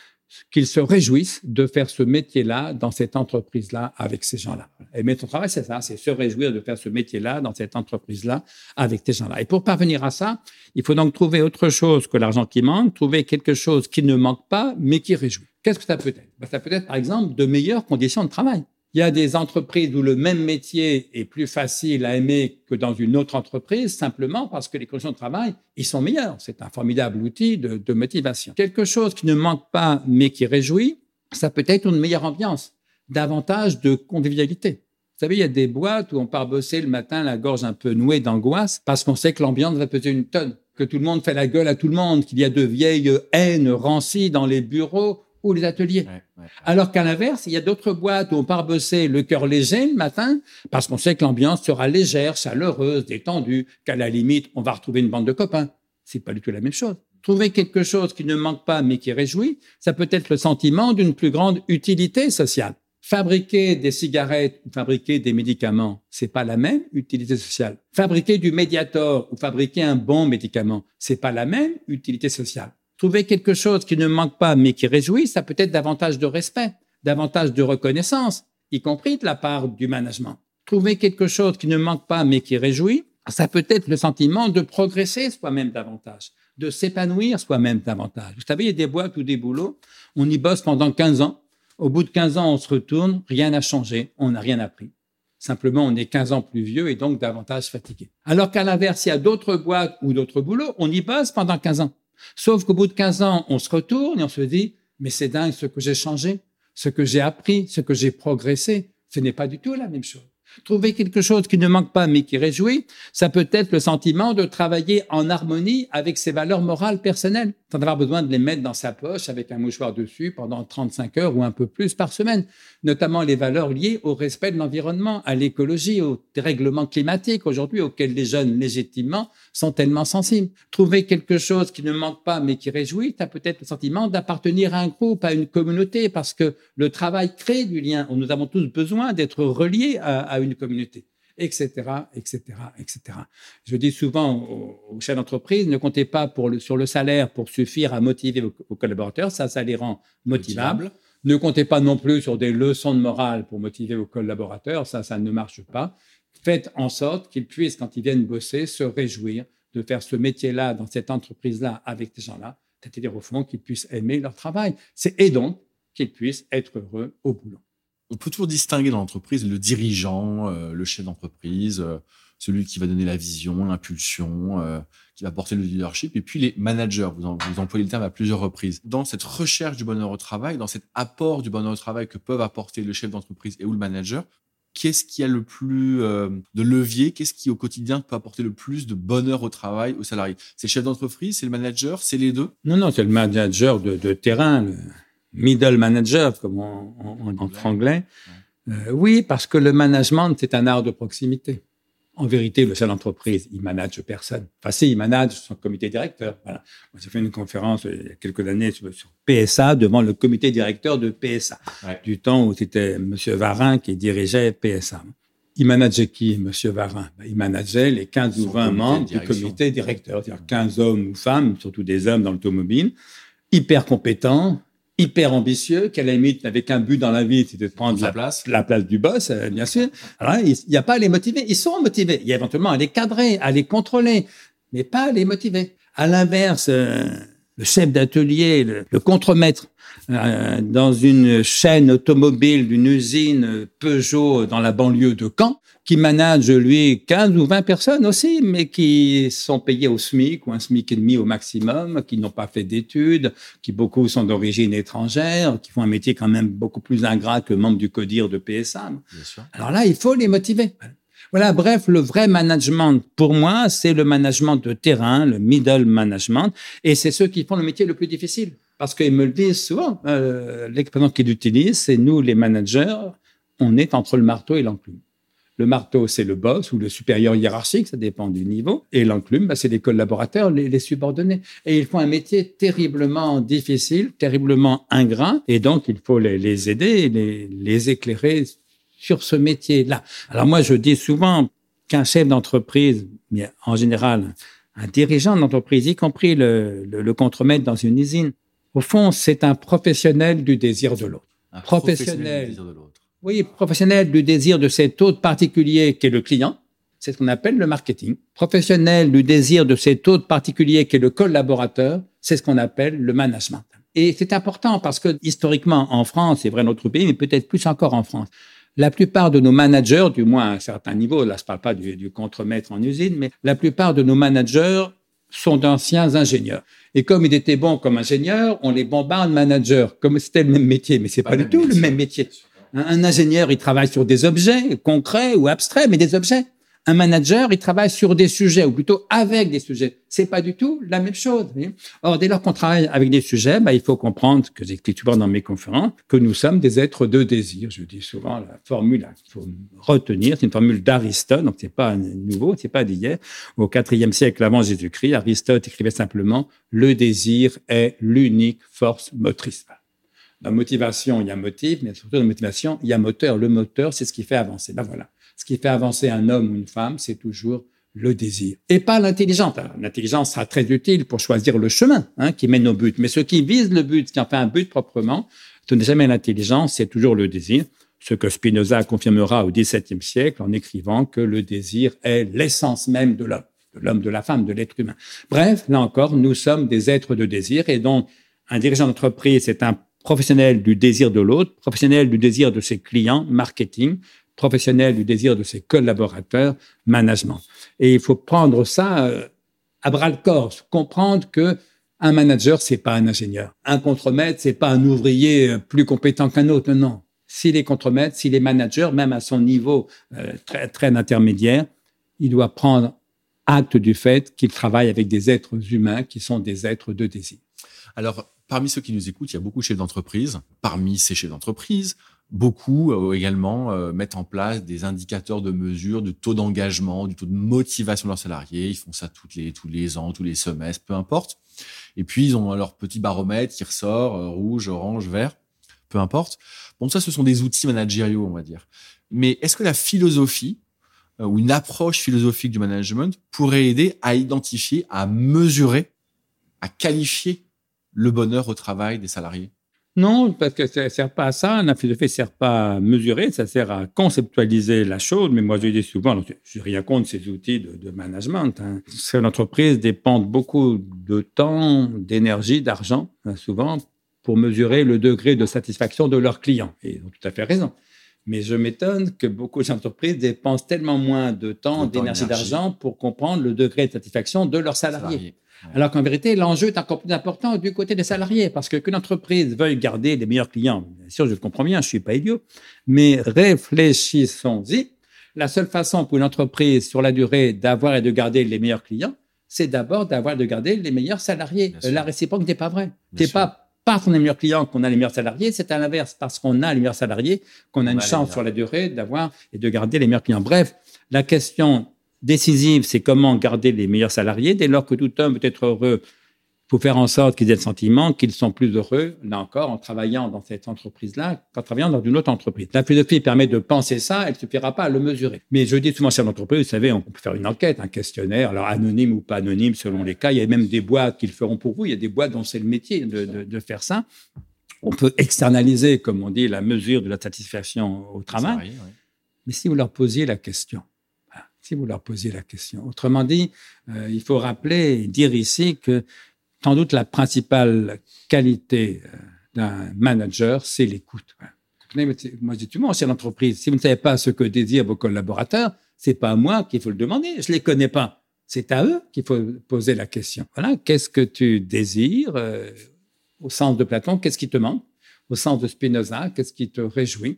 qu'ils se réjouissent de faire ce métier-là dans cette entreprise-là avec ces gens-là. Aimer ton travail, c'est ça, c'est se réjouir de faire ce métier-là dans cette entreprise-là avec ces gens-là. Et pour parvenir à ça, il faut donc trouver autre chose que l'argent qui manque, trouver quelque chose qui ne manque pas, mais qui réjouit. Qu'est-ce que ça peut être? Ben, Ça peut être, par exemple, de meilleures conditions de travail. Il y a des entreprises où le même métier est plus facile à aimer que dans une autre entreprise, simplement parce que les conditions de travail, ils sont meilleures. C'est un formidable outil de, motivation. Quelque chose qui ne manque pas, mais qui réjouit, ça peut être une meilleure ambiance, davantage de convivialité. Vous savez, il y a des boîtes où on part bosser le matin, la gorge un peu nouée d'angoisse, parce qu'on sait que l'ambiance va peser une tonne, que tout le monde fait la gueule à tout le monde, qu'il y a de vieilles haines rancies dans les bureaux, ou les ateliers. Ouais, ouais. Alors qu'à l'inverse, il y a d'autres boîtes où on part bosser le cœur léger le matin parce qu'on sait que l'ambiance sera légère, chaleureuse, détendue, qu'à la limite, on va retrouver une bande de copains. C'est pas du tout la même chose. Trouver quelque chose qui ne manque pas mais qui réjouit, ça peut être le sentiment d'une plus grande utilité sociale. Fabriquer des cigarettes ou fabriquer des médicaments, c'est pas la même utilité sociale. Fabriquer du médiator ou fabriquer un bon médicament, c'est pas la même utilité sociale. Trouver quelque chose qui ne manque pas mais qui réjouit, ça peut être davantage de respect, davantage de reconnaissance, y compris de la part du management. Trouver quelque chose qui ne manque pas mais qui réjouit, ça peut être le sentiment de progresser soi-même davantage, de s'épanouir soi-même davantage. Vous savez, il y a des boîtes ou des boulots, on y bosse pendant 15 ans. Au bout de 15 ans, on se retourne, rien n'a changé, on n'a rien appris. Simplement, on est 15 ans plus vieux et donc davantage fatigué. Alors qu'à l'inverse, il y a d'autres boîtes ou d'autres boulots, on y bosse pendant 15 ans. Sauf qu'au bout de 15 ans, on se retourne et on se dit, mais c'est dingue ce que j'ai changé, ce que j'ai appris, ce que j'ai progressé. Ce n'est pas du tout la même chose. Trouver quelque chose qui ne manque pas mais qui réjouit, ça peut être le sentiment de travailler en harmonie avec ses valeurs morales personnelles, sans avoir besoin de les mettre dans sa poche avec un mouchoir dessus pendant 35 heures ou un peu plus par semaine, notamment les valeurs liées au respect de l'environnement, à l'écologie, au dérèglement climatique aujourd'hui auxquels les jeunes légitimement sont tellement sensibles. Trouver quelque chose qui ne manque pas mais qui réjouit, ça peut être le sentiment d'appartenir à un groupe, à une communauté, parce que le travail crée du lien. Nous avons tous besoin d'être reliés à, à une communauté, etc., etc., etc. Je dis souvent aux, aux chefs d'entreprise, ne comptez pas pour le, sur le salaire pour suffire à motiver vos, vos collaborateurs, ça, ça les rend motivables. Motivable. Ne comptez pas non plus sur des leçons de morale pour motiver vos collaborateurs, ça, ça ne marche pas. Faites en sorte qu'ils puissent, quand ils viennent bosser, se réjouir de faire ce métier-là, dans cette entreprise-là, avec ces gens-là, c'est-à-dire au fond qu'ils puissent aimer leur travail. C'est et donc qu'ils puissent être heureux au boulot. On peut toujours distinguer dans l'entreprise le dirigeant, euh, le chef d'entreprise, euh, celui qui va donner la vision, l'impulsion, euh, qui va porter le leadership, et puis les managers. Vous, vous, employez le terme à plusieurs reprises. Dans cette recherche du bonheur au travail, dans cet apport du bonheur au travail que peuvent apporter le chef d'entreprise et ou le manager, qu'est-ce qui a le plus de levier? Qu'est-ce qui au quotidien peut apporter le plus de bonheur au travail aux salariés? C'est le chef d'entreprise, c'est le manager, c'est les deux? Non, non, c'est le manager de, de terrain middle manager, comme on, on, en anglais. Euh, oui, parce que le management, c'est un art de proximité. En vérité, le chef d'entreprise, il manage personne. Enfin, si, il manage son comité directeur. Voilà. J'ai fait une conférence euh, il y a quelques années sur, PSA devant le comité directeur de PSA, du temps où c'était M. Varin qui dirigeait PSA. Il manageait qui, M. Varin? Ben, Il manageait les 15 ou 20 membres du comité directeur, c'est-à-dire 15 hommes ou femmes, surtout des hommes dans l'automobile, hyper compétents, hyper ambitieux, qu'à la limite n'avait qu'un but dans la vie, c'était de prendre la, place. la place du boss, euh, bien sûr. Alors, il n'y a pas à les motiver. Ils sont motivés. Il y a éventuellement à les cadrer, à les contrôler, mais pas à les motiver. À l'inverse, euh, le chef d'atelier, le, contremaître, euh, dans une chaîne automobile d'une usine Peugeot dans la banlieue de Caen, qui manage, lui, 15 ou 20 personnes aussi, mais qui sont payés au SMIC ou un SMIC et demi au maximum, qui n'ont pas fait d'études, qui beaucoup sont d'origine étrangère, qui font un métier quand même beaucoup plus ingrat que membre du CODIR de PSA. Alors là, il faut les motiver. Voilà, bref, le vrai management, pour moi, c'est le management de terrain, le middle management, et c'est ceux qui font le métier le plus difficile. Parce qu'ils me le disent souvent, euh, l'expression qu'ils utilisent, c'est nous, les managers, on est entre le marteau et l'enclume. Le marteau, c'est le boss ou le supérieur hiérarchique, ça dépend du niveau. Et l'enclume, bah, c'est les collaborateurs, les, subordonnés. Et ils font un métier terriblement difficile, terriblement ingrat. Et donc, il faut les, aider, les, les éclairer sur ce métier-là. Alors moi, je dis souvent qu'un chef d'entreprise, mais en général, un dirigeant d'entreprise, y compris le, le, contremaître dans une usine, au fond, c'est un professionnel du désir de l'autre. Professionnel, du désir de l'autre. Oui, professionnel du désir de cet autre particulier qui est le client. C'est ce qu'on appelle le marketing. Professionnel du désir de cet autre particulier qui est le collaborateur. C'est ce qu'on appelle le management. Et c'est important parce que historiquement en France, c'est vrai dans notre pays, mais peut-être plus encore en France, la plupart de nos managers, du moins à un certain niveau, là je parle pas du, du contremaître en usine, mais la plupart de nos managers sont d'anciens ingénieurs. Et comme ils étaient bons comme ingénieurs, on les bombarde managers, comme c'était le même métier, mais c'est pas, pas du tout le même métier. Un ingénieur, il travaille sur des objets concrets ou abstraits, mais des objets. Un manager, il travaille sur des sujets, ou plutôt avec des sujets. C'est pas du tout la même chose. Or, dès lors qu'on travaille avec des sujets, bah, il faut comprendre, que j'explique souvent dans mes conférences, que nous sommes des êtres de désir. Je dis souvent la formule qu'il faut retenir, c'est une formule d'Aristote, donc c'est pas nouveau, c'est pas d'hier. Au IVe siècle avant Jésus-Christ, Aristote écrivait simplement le désir est l'unique force motrice. Dans motivation, il y a motif, mais surtout dans motivation, il y a moteur. Le moteur, c'est ce qui fait avancer. Ben voilà. Ce qui fait avancer un homme ou une femme, c'est toujours le désir. Et pas l'intelligence. L'intelligence sera très utile pour choisir le chemin hein, qui mène au but. Mais ce qui vise le but, ce qui en fait un but proprement, ce n'est jamais l'intelligence, c'est toujours le désir. Ce que Spinoza confirmera au XVIIe siècle en écrivant que le désir est l'essence même de l'homme, de l'homme, de la femme, de l'être humain. Bref, là encore, nous sommes des êtres de désir et donc un dirigeant d'entreprise, c'est un professionnel du désir de l'autre, professionnel du désir de ses clients, marketing, professionnel du désir de ses collaborateurs, management. Et il faut prendre ça euh, à bras le corps, comprendre que un manager, c'est pas un ingénieur. Un contremaître, c'est pas un ouvrier euh, plus compétent qu'un autre. Non. S'il est contremaître, s'il est manager, même à son niveau euh, très, très intermédiaire, il doit prendre acte du fait qu'il travaille avec des êtres humains qui sont des êtres de désir. Alors, parmi ceux qui nous écoutent, il y a beaucoup de chefs d'entreprise. Parmi ces chefs d'entreprise, beaucoup euh, également euh, mettent en place des indicateurs de mesure du taux d'engagement, du taux de motivation de leurs salariés. Ils font ça toutes les, tous les ans, tous les semestres, peu importe. Et puis, ils ont leur petit baromètre qui ressort, euh, rouge, orange, vert, peu importe. Bon, ça, ce sont des outils managériaux, on va dire. Mais est-ce que la philosophie ou une approche philosophique du management pourrait aider à identifier, à mesurer, à qualifier le bonheur au travail des salariés? Non, parce que ça ne sert pas à ça. La philosophie ne sert pas à mesurer, ça sert à conceptualiser la chose. Mais moi, je dis souvent, je rien contre ces outils de, management. Hein. Ces entreprises dépendent beaucoup de temps, d'énergie, d'argent, hein, souvent, pour mesurer le degré de satisfaction de leurs clients. Et ils ont tout à fait raison. Mais je m'étonne que beaucoup d'entreprises dépensent tellement moins de temps, d'énergie, d'argent pour comprendre le degré de satisfaction de leurs salariés. Alors qu'en vérité, l'enjeu est encore plus important du côté des salariés, parce que qu'une entreprise veuille garder les meilleurs clients, bien sûr, je le comprends bien, je suis pas idiot, mais réfléchissons-y. La seule façon pour une entreprise sur la durée d'avoir et de garder les meilleurs clients, c'est d'abord d'avoir et de garder les meilleurs salariés. La réciproque n'est pas vraie. Pas parce qu'on a les meilleurs clients qu'on a les meilleurs salariés, c'est à l'inverse, parce qu'on a les meilleurs salariés qu'on a une chance sur la durée d'avoir et de garder les meilleurs clients. Bref, la question décisive, c'est comment garder les meilleurs salariés. Dès lors que tout homme peut être heureux, faut faire en sorte qu'ils aient le sentiment qu'ils sont plus heureux, là encore, en travaillant dans cette entreprise-là qu'en travaillant dans une autre entreprise. La philosophie permet de penser ça, elle ne suffira pas à le mesurer. Mais je dis souvent chef d'entreprise, vous savez, on peut faire une enquête, un questionnaire, alors anonyme ou pas anonyme selon les cas. Il y a même des boîtes qui le feront pour vous. Il y a des boîtes dont c'est le métier de, de, de faire ça. On peut externaliser, comme on dit, la mesure de la satisfaction au travail. Mais si vous leur posiez la question, si vous leur posiez la question. Autrement dit, euh, il faut rappeler et dire ici que sans doute la principale qualité euh, d'un manager, c'est l'écoute. Moi, je dis le monde, c'est l'entreprise. Si vous ne savez pas ce que désirent vos collaborateurs, c'est pas à moi qu'il faut le demander. Je les connais pas. C'est à eux qu'il faut poser la question. Voilà, qu'est-ce que tu désires euh, au sens de Platon? Qu'est-ce qui te manque? Au sens de Spinoza, qu'est-ce qui te réjouit?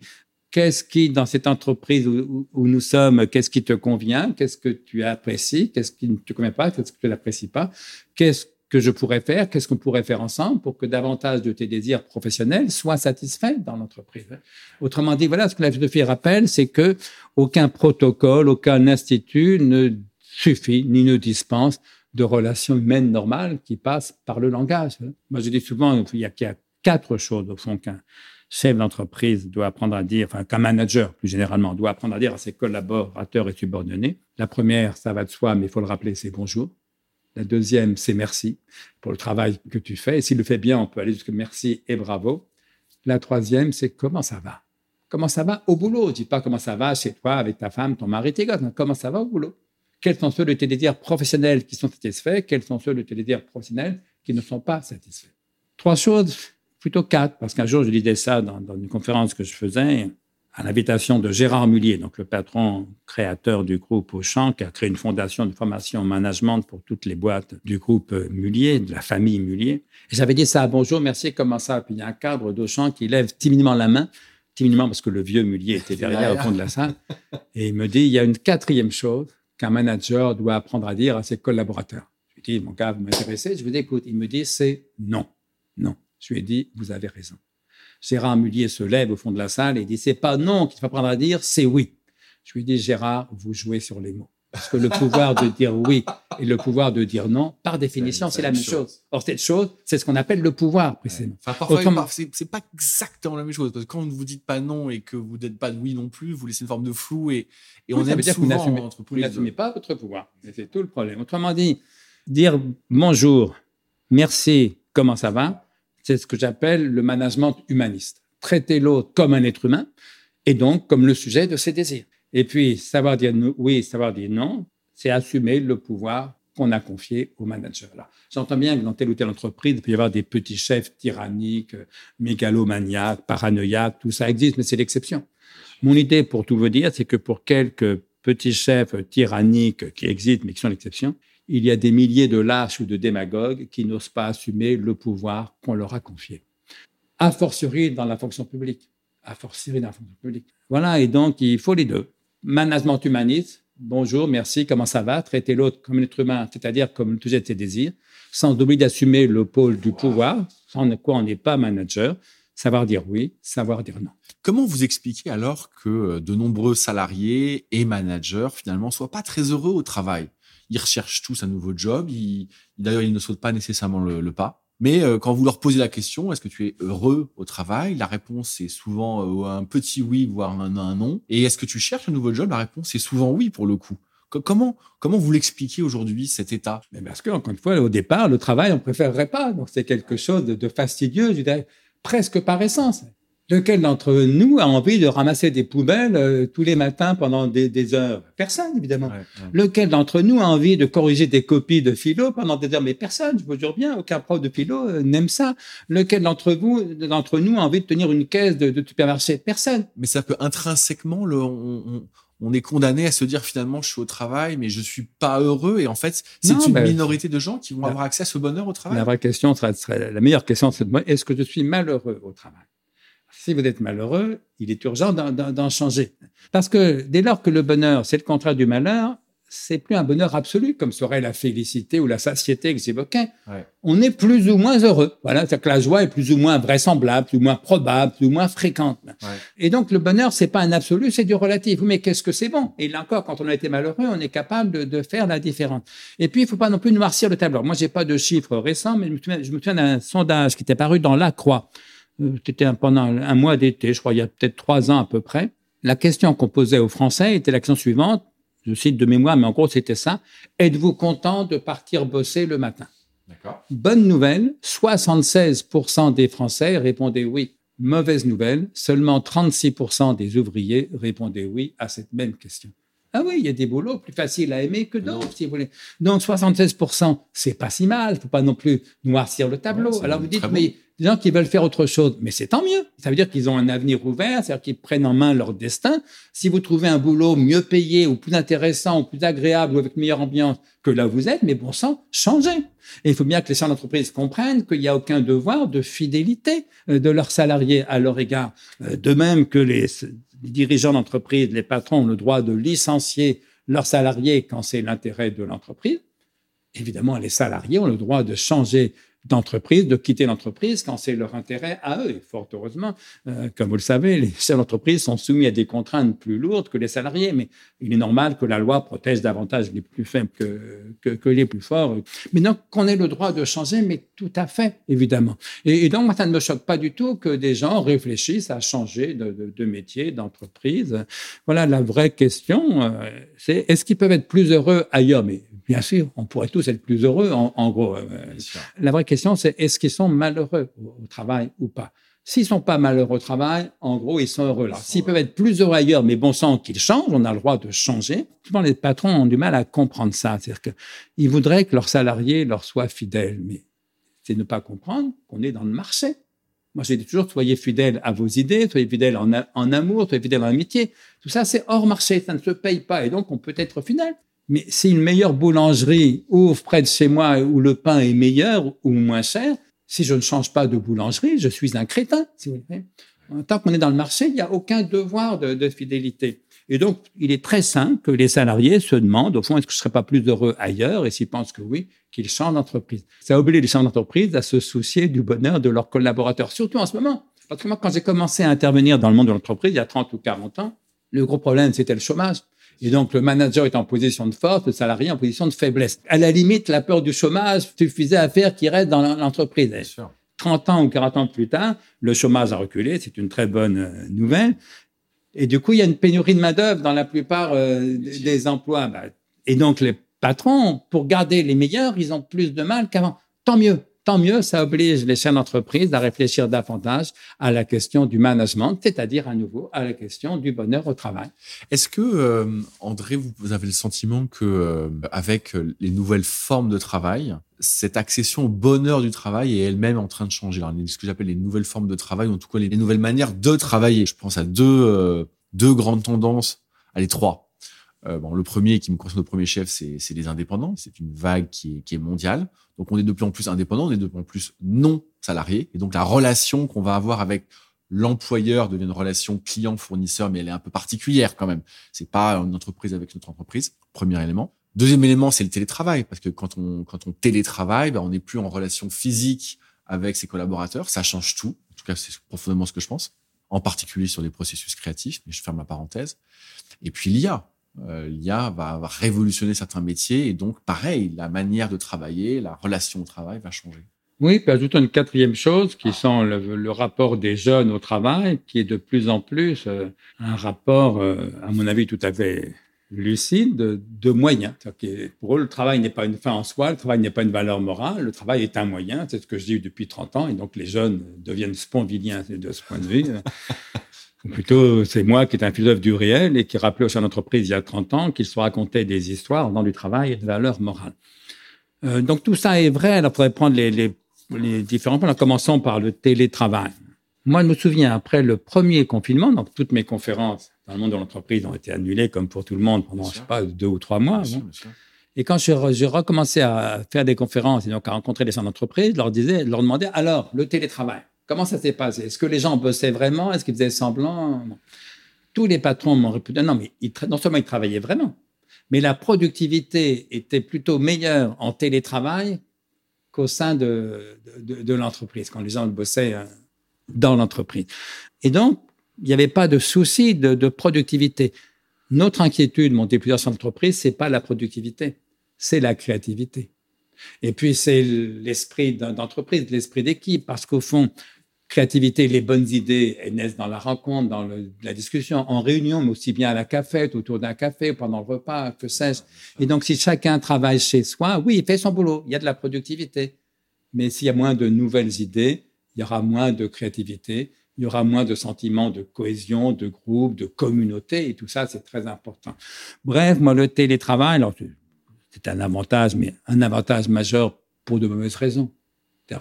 Qu'est-ce qui, dans cette entreprise où, nous sommes, qu'est-ce qui te convient, qu'est-ce que tu apprécies, qu'est-ce qui ne te convient pas, qu'est-ce que tu n'apprécies pas, que je pourrais faire, qu'est-ce qu'on pourrait faire ensemble pour que davantage de tes désirs professionnels soient satisfaits dans l'entreprise. Autrement dit, voilà ce que la philosophie rappelle, c'est que aucun protocole, aucun institut ne suffit ni ne dispense de relations humaines normales qui passent par le langage. Moi, je dis souvent, il y a, qu'il y a quatre choses au fond qu'un chef d'entreprise doit apprendre à dire, enfin qu'un manager plus généralement doit apprendre à dire à ses collaborateurs et subordonnés. La première, ça va de soi, mais il faut le rappeler, c'est bonjour. La deuxième, c'est merci pour le travail que tu fais. Et s'il le fait bien, on peut aller jusqu'à merci et bravo. La troisième, c'est comment ça va? Comment ça va au boulot? Dis pas comment ça va chez toi, avec ta femme, ton mari, tes gosses. Comment ça va au boulot? Quels sont ceux de tes désirs professionnels qui sont satisfaits? Quels sont ceux de tes désirs professionnels qui ne sont pas satisfaits? Trois choses plutôt quatre, parce qu'un jour, je disais ça dans, une conférence que je faisais, à l'invitation de Gérard Mullier, donc le patron créateur du groupe Auchan, qui a créé une fondation de formation en management pour toutes les boîtes du groupe Mullier, de la famille Mullier. Et j'avais dit ça, bonjour, merci, comment ça? Puis il y a un cadre d'Auchan qui lève timidement la main, timidement parce que le vieux Mullier était derrière au fond de la salle, et il me dit, il y a une quatrième chose qu'un manager doit apprendre à dire à ses collaborateurs. Je lui dis, mon gars, vous m'intéressez? Je vous dis, écoute, il me dit, c'est non, non. Je lui ai dit, vous avez raison. Gérard Mullier se lève au fond de la salle et dit, c'est pas non qu'il faut apprendre à dire, c'est oui. Je lui dit, Gérard, vous jouez sur les mots. Parce que le pouvoir de dire oui et le pouvoir de dire non, par définition, c'est la même chose. Or, cette chose, c'est ce qu'on appelle le pouvoir, précisément. Enfin, parfois, c'est pas exactement la même chose. Parce que quand vous dites pas non et que vous n'êtes pas oui non plus, vous laissez une forme de flou et, et on aime souvent entre Vous n'assumez pas votre pouvoir. C'est tout le problème. Autrement dit, dire bonjour, merci, comment ça va, c'est ce que j'appelle le management humaniste. Traiter l'autre comme un être humain et donc comme le sujet de ses désirs. Et puis, savoir dire oui, savoir dire non, c'est assumer le pouvoir qu'on a confié au manager. J'entends bien que dans telle ou telle entreprise, il peut y avoir des petits chefs tyranniques, mégalomaniaques, paranoïaques, tout ça existe, mais c'est l'exception. Mon idée, pour tout vous dire, c'est que pour quelques petits chefs tyranniques qui existent, mais qui sont l'exception, il y a des milliers de lâches ou de démagogues qui n'osent pas assumer le pouvoir qu'on leur a confié. A fortiori dans la fonction publique. A fortiori dans la fonction publique. Voilà, et donc il faut les deux. Management humaniste, bonjour, merci, comment ça va? Traiter l'autre comme un être humain, c'est-à-dire comme le sujet de ses désirs, sans oublier d'assumer le pôle du pouvoir, sans quoi on n'est pas manager, savoir dire oui, savoir dire non. Comment vous expliquez alors que de nombreux salariés et managers finalement soient pas très heureux au travail? Ils recherchent tous un nouveau job. D'ailleurs, ils ne sautent pas nécessairement le, pas. Mais euh, quand vous leur posez la question, est-ce que tu es heureux au travail? La réponse est souvent euh, un petit oui, voire un, non. Et est-ce que tu cherches un nouveau job? La réponse est souvent oui pour le coup. Comment, comment vous l'expliquez aujourd'hui, cet état? Mais Parce que, encore une fois, au départ, le travail, on préférerait pas. Donc, c'est quelque chose de, fastidieux, je dirais, presque par essence. Lequel d'entre nous a envie de ramasser des poubelles euh, tous les matins pendant des, heures? Personne, évidemment. Lequel d'entre nous a envie de corriger des copies de philo pendant des heures? Mais personne, je vous jure bien, aucun prof de philo euh, n'aime ça. Lequel d'entre vous, d'entre nous, a envie de tenir une caisse de, supermarché? Personne. Mais ça peut intrinsèquement, le, on, est condamné à se dire finalement, je suis au travail, mais je suis pas heureux. Et en fait, c'est une minorité de gens qui vont avoir accès à ce bonheur au travail. La vraie question serait, la meilleure question, c'est est-ce que je suis malheureux au travail? Si vous êtes malheureux, il est urgent d'en changer. Parce que dès lors que le bonheur, c'est le contraire du malheur, c'est plus un bonheur absolu, comme serait la félicité ou la satiété que j'évoquais. On est plus ou moins heureux. Voilà, c'est-à-dire que la joie est plus ou moins vraisemblable, plus ou moins probable, plus ou moins fréquente. Et donc le bonheur, c'est pas un absolu, c'est du relatif. Mais qu'est-ce que c'est bon? Et là encore, quand on a été malheureux, on est capable de, faire la différence. Et puis, il faut pas non plus noircir le tableau. Moi, j'ai pas de chiffres récents, mais je me souviens d'un sondage qui était paru dans La Croix c'était pendant un mois d'été, je crois, il y a peut-être trois ans à peu près. La question qu'on posait aux Français était la question suivante. Je cite de mémoire, mais en gros, c'était ça. Êtes-vous content de partir bosser le matin? Bonne nouvelle, 76% des Français répondaient oui. Mauvaise nouvelle, seulement 36% des ouvriers répondaient oui à cette même question. Ah oui, il y a des boulots plus faciles à aimer que d'autres, si vous voulez. Donc 76%, c'est pas si mal. Faut pas non plus noircir le tableau. Alors vous dites, mais des gens qui veulent faire autre chose, mais c'est tant mieux. Ça veut dire qu'ils ont un avenir ouvert, c'est-à-dire qu'ils prennent en main leur destin. Si vous trouvez un boulot mieux payé ou plus intéressant ou plus agréable ou avec meilleure ambiance que là où vous êtes, mais bon sang, changez. Et il faut bien que les chefs d'entreprise comprennent qu'il n'y a aucun devoir de fidélité euh, de leurs salariés à leur égard. Euh, de même que les dirigeants d'entreprise, les patrons ont le droit de licencier leurs salariés quand c'est l'intérêt de l'entreprise. Évidemment, les salariés ont le droit de changer d'entreprise, de quitter l'entreprise quand c'est leur intérêt à eux. Et fort heureusement, euh, comme vous le savez, les chefs d'entreprise sont soumis à des contraintes plus lourdes que les salariés, mais il est normal que la loi protège davantage les plus faibles que, que, les plus forts. Mais donc, qu'on ait le droit de changer, mais tout à fait, évidemment. Et, donc, moi, ça ne me choque pas du tout que des gens réfléchissent à changer de, de, métier, d'entreprise. Voilà, la vraie question, euh, c'est est-ce qu'ils peuvent être plus heureux ailleurs? Mais Bien sûr, on pourrait tous être plus heureux, en, gros. Euh, la vraie question, c'est est-ce qu'ils sont malheureux au, travail ou pas? S'ils sont pas malheureux au travail, en gros, ils sont heureux là. S'ils peuvent être plus heureux ailleurs, mais bon sang qu'ils changent, on a le droit de changer. Souvent, les patrons ont du mal à comprendre ça. C'est-à-dire qu'ils voudraient que leurs salariés leur soient fidèles, mais c'est ne pas comprendre qu'on est dans le marché. Moi, j'ai dit toujours, soyez fidèles à vos idées, soyez fidèles en, en amour, soyez fidèles en amitié. Tout ça, c'est hors marché, ça ne se paye pas. Et donc, on peut être fidèle. Mais si une meilleure boulangerie ouvre près de chez moi où le pain est meilleur ou moins cher, si je ne change pas de boulangerie, je suis un crétin, si vous voulez. Tant qu'on est dans le marché, il n'y a aucun devoir de, de, fidélité. Et donc, il est très sain que les salariés se demandent, au fond, est-ce que je ne serais pas plus heureux ailleurs Et s'ils pensent que oui, qu'ils changent d'entreprise. Ça oblige les chefs d'entreprise à se soucier du bonheur de leurs collaborateurs, surtout en ce moment. Parce que moi, quand j'ai commencé à intervenir dans le monde de l'entreprise, il y a 30 ou 40 ans, le gros problème, c'était le chômage. Et donc, le manager est en position de force, le salarié en position de faiblesse. À la limite, la peur du chômage suffisait à faire qu'il reste dans l'entreprise. 30 ans ou 40 ans plus tard, le chômage a reculé, c'est une très bonne euh, nouvelle. Et du coup, il y a une pénurie de main-d'œuvre dans la plupart euh, des emplois. Bah, et donc, les patrons, pour garder les meilleurs, ils ont plus de mal qu'avant. Tant mieux tant mieux, ça oblige les chefs d'entreprise à réfléchir davantage à la question du management, c'est-à-dire à nouveau à la question du bonheur au travail. Est-ce que, euh, André, vous avez le sentiment que euh, avec les nouvelles formes de travail, cette accession au bonheur du travail est elle-même en train de changer? Alors, Ce que j'appelle les nouvelles formes de travail, ou en tout cas les nouvelles manières de travailler. Je pense à deux, euh, deux grandes tendances, allez, trois. Euh, bon, le premier qui me concerne au premier chef, c'est les indépendants. C'est une vague qui qui est, mondiale. Donc, on est de plus en plus indépendants, on est de plus en plus non salariés. Et donc, la relation qu'on va avoir avec l'employeur devient une relation client-fournisseur, mais elle est un peu particulière quand même. C'est pas une entreprise avec notre entreprise. Premier élément. Deuxième élément, c'est le télétravail, parce que quand on quand on télétravaille, ben, on n'est plus en relation physique avec ses collaborateurs. Ça change tout. En tout cas, c'est profondément ce que je pense. En particulier sur les processus créatifs, mais je ferme la parenthèse. Et puis l'IA euh, l'IA va, va, révolutionner certains métiers et donc pareil, la manière de travailler, la relation au travail va changer. Oui, puis ajoutons une quatrième chose qui sont le, rapport des jeunes au travail, qui est de plus en plus euh, un rapport, euh, à mon avis, tout à fait lucide de, moyens. Pour eux, le travail n'est pas une fin en soi, le travail n'est pas une valeur morale, le travail est un moyen, c'est ce que je dis depuis 30 ans, et donc les jeunes deviennent sponviliens de ce point de vue. Ou plutôt, c'est moi qui est un philosophe du réel et qui rappelait au chef d'entreprise il y a 30 ans qu'il se racontait des histoires dans du travail et de valeurs morales. Euh, donc tout ça est vrai, alors on pourrait prendre les, les, les différents points, en commençant par le télétravail. Moi, je me souviens, après le premier confinement, donc toutes mes conférences dans le monde de l'entreprise ont été annulées, comme pour tout le monde, pendant, je sais pas, deux ou trois mois. et quand j'ai recommencé à faire des conférences et donc à rencontrer des gens d'entreprise, je leur disais, leur demandais, alors, le télétravail, comment ça s'est passé? Est-ce que les gens bossaient vraiment? Est-ce qu'ils faisaient semblant? Tous les patrons m'ont répondu, non, mais non seulement ils travaillaient vraiment, mais la productivité était plutôt meilleure en télétravail qu'au sein de, de, l'entreprise, quand les gens bossaient euh, dans l'entreprise. Et donc, il n'y avait pas de souci de, de, productivité. Notre inquiétude, monter plusieurs entreprises, c'est pas la productivité, c'est la créativité. Et puis, c'est l'esprit d'entreprise, l'esprit d'équipe, parce qu'au fond, créativité, les bonnes idées, elles naissent dans la rencontre, dans la discussion, en réunion, mais aussi bien à la cafette, autour d'un café, pendant le repas, que sais-je. Et donc, si chacun travaille chez soi, oui, il fait son boulot, il y a de la productivité. Mais s'il y a moins de nouvelles idées, il y aura moins de créativité, il y aura moins de sentiments de cohésion, de groupe, de communauté, et tout ça, c'est très important. Bref, moi, le télétravail, alors, c'est un avantage, mais un avantage majeur pour de mauvaises raisons.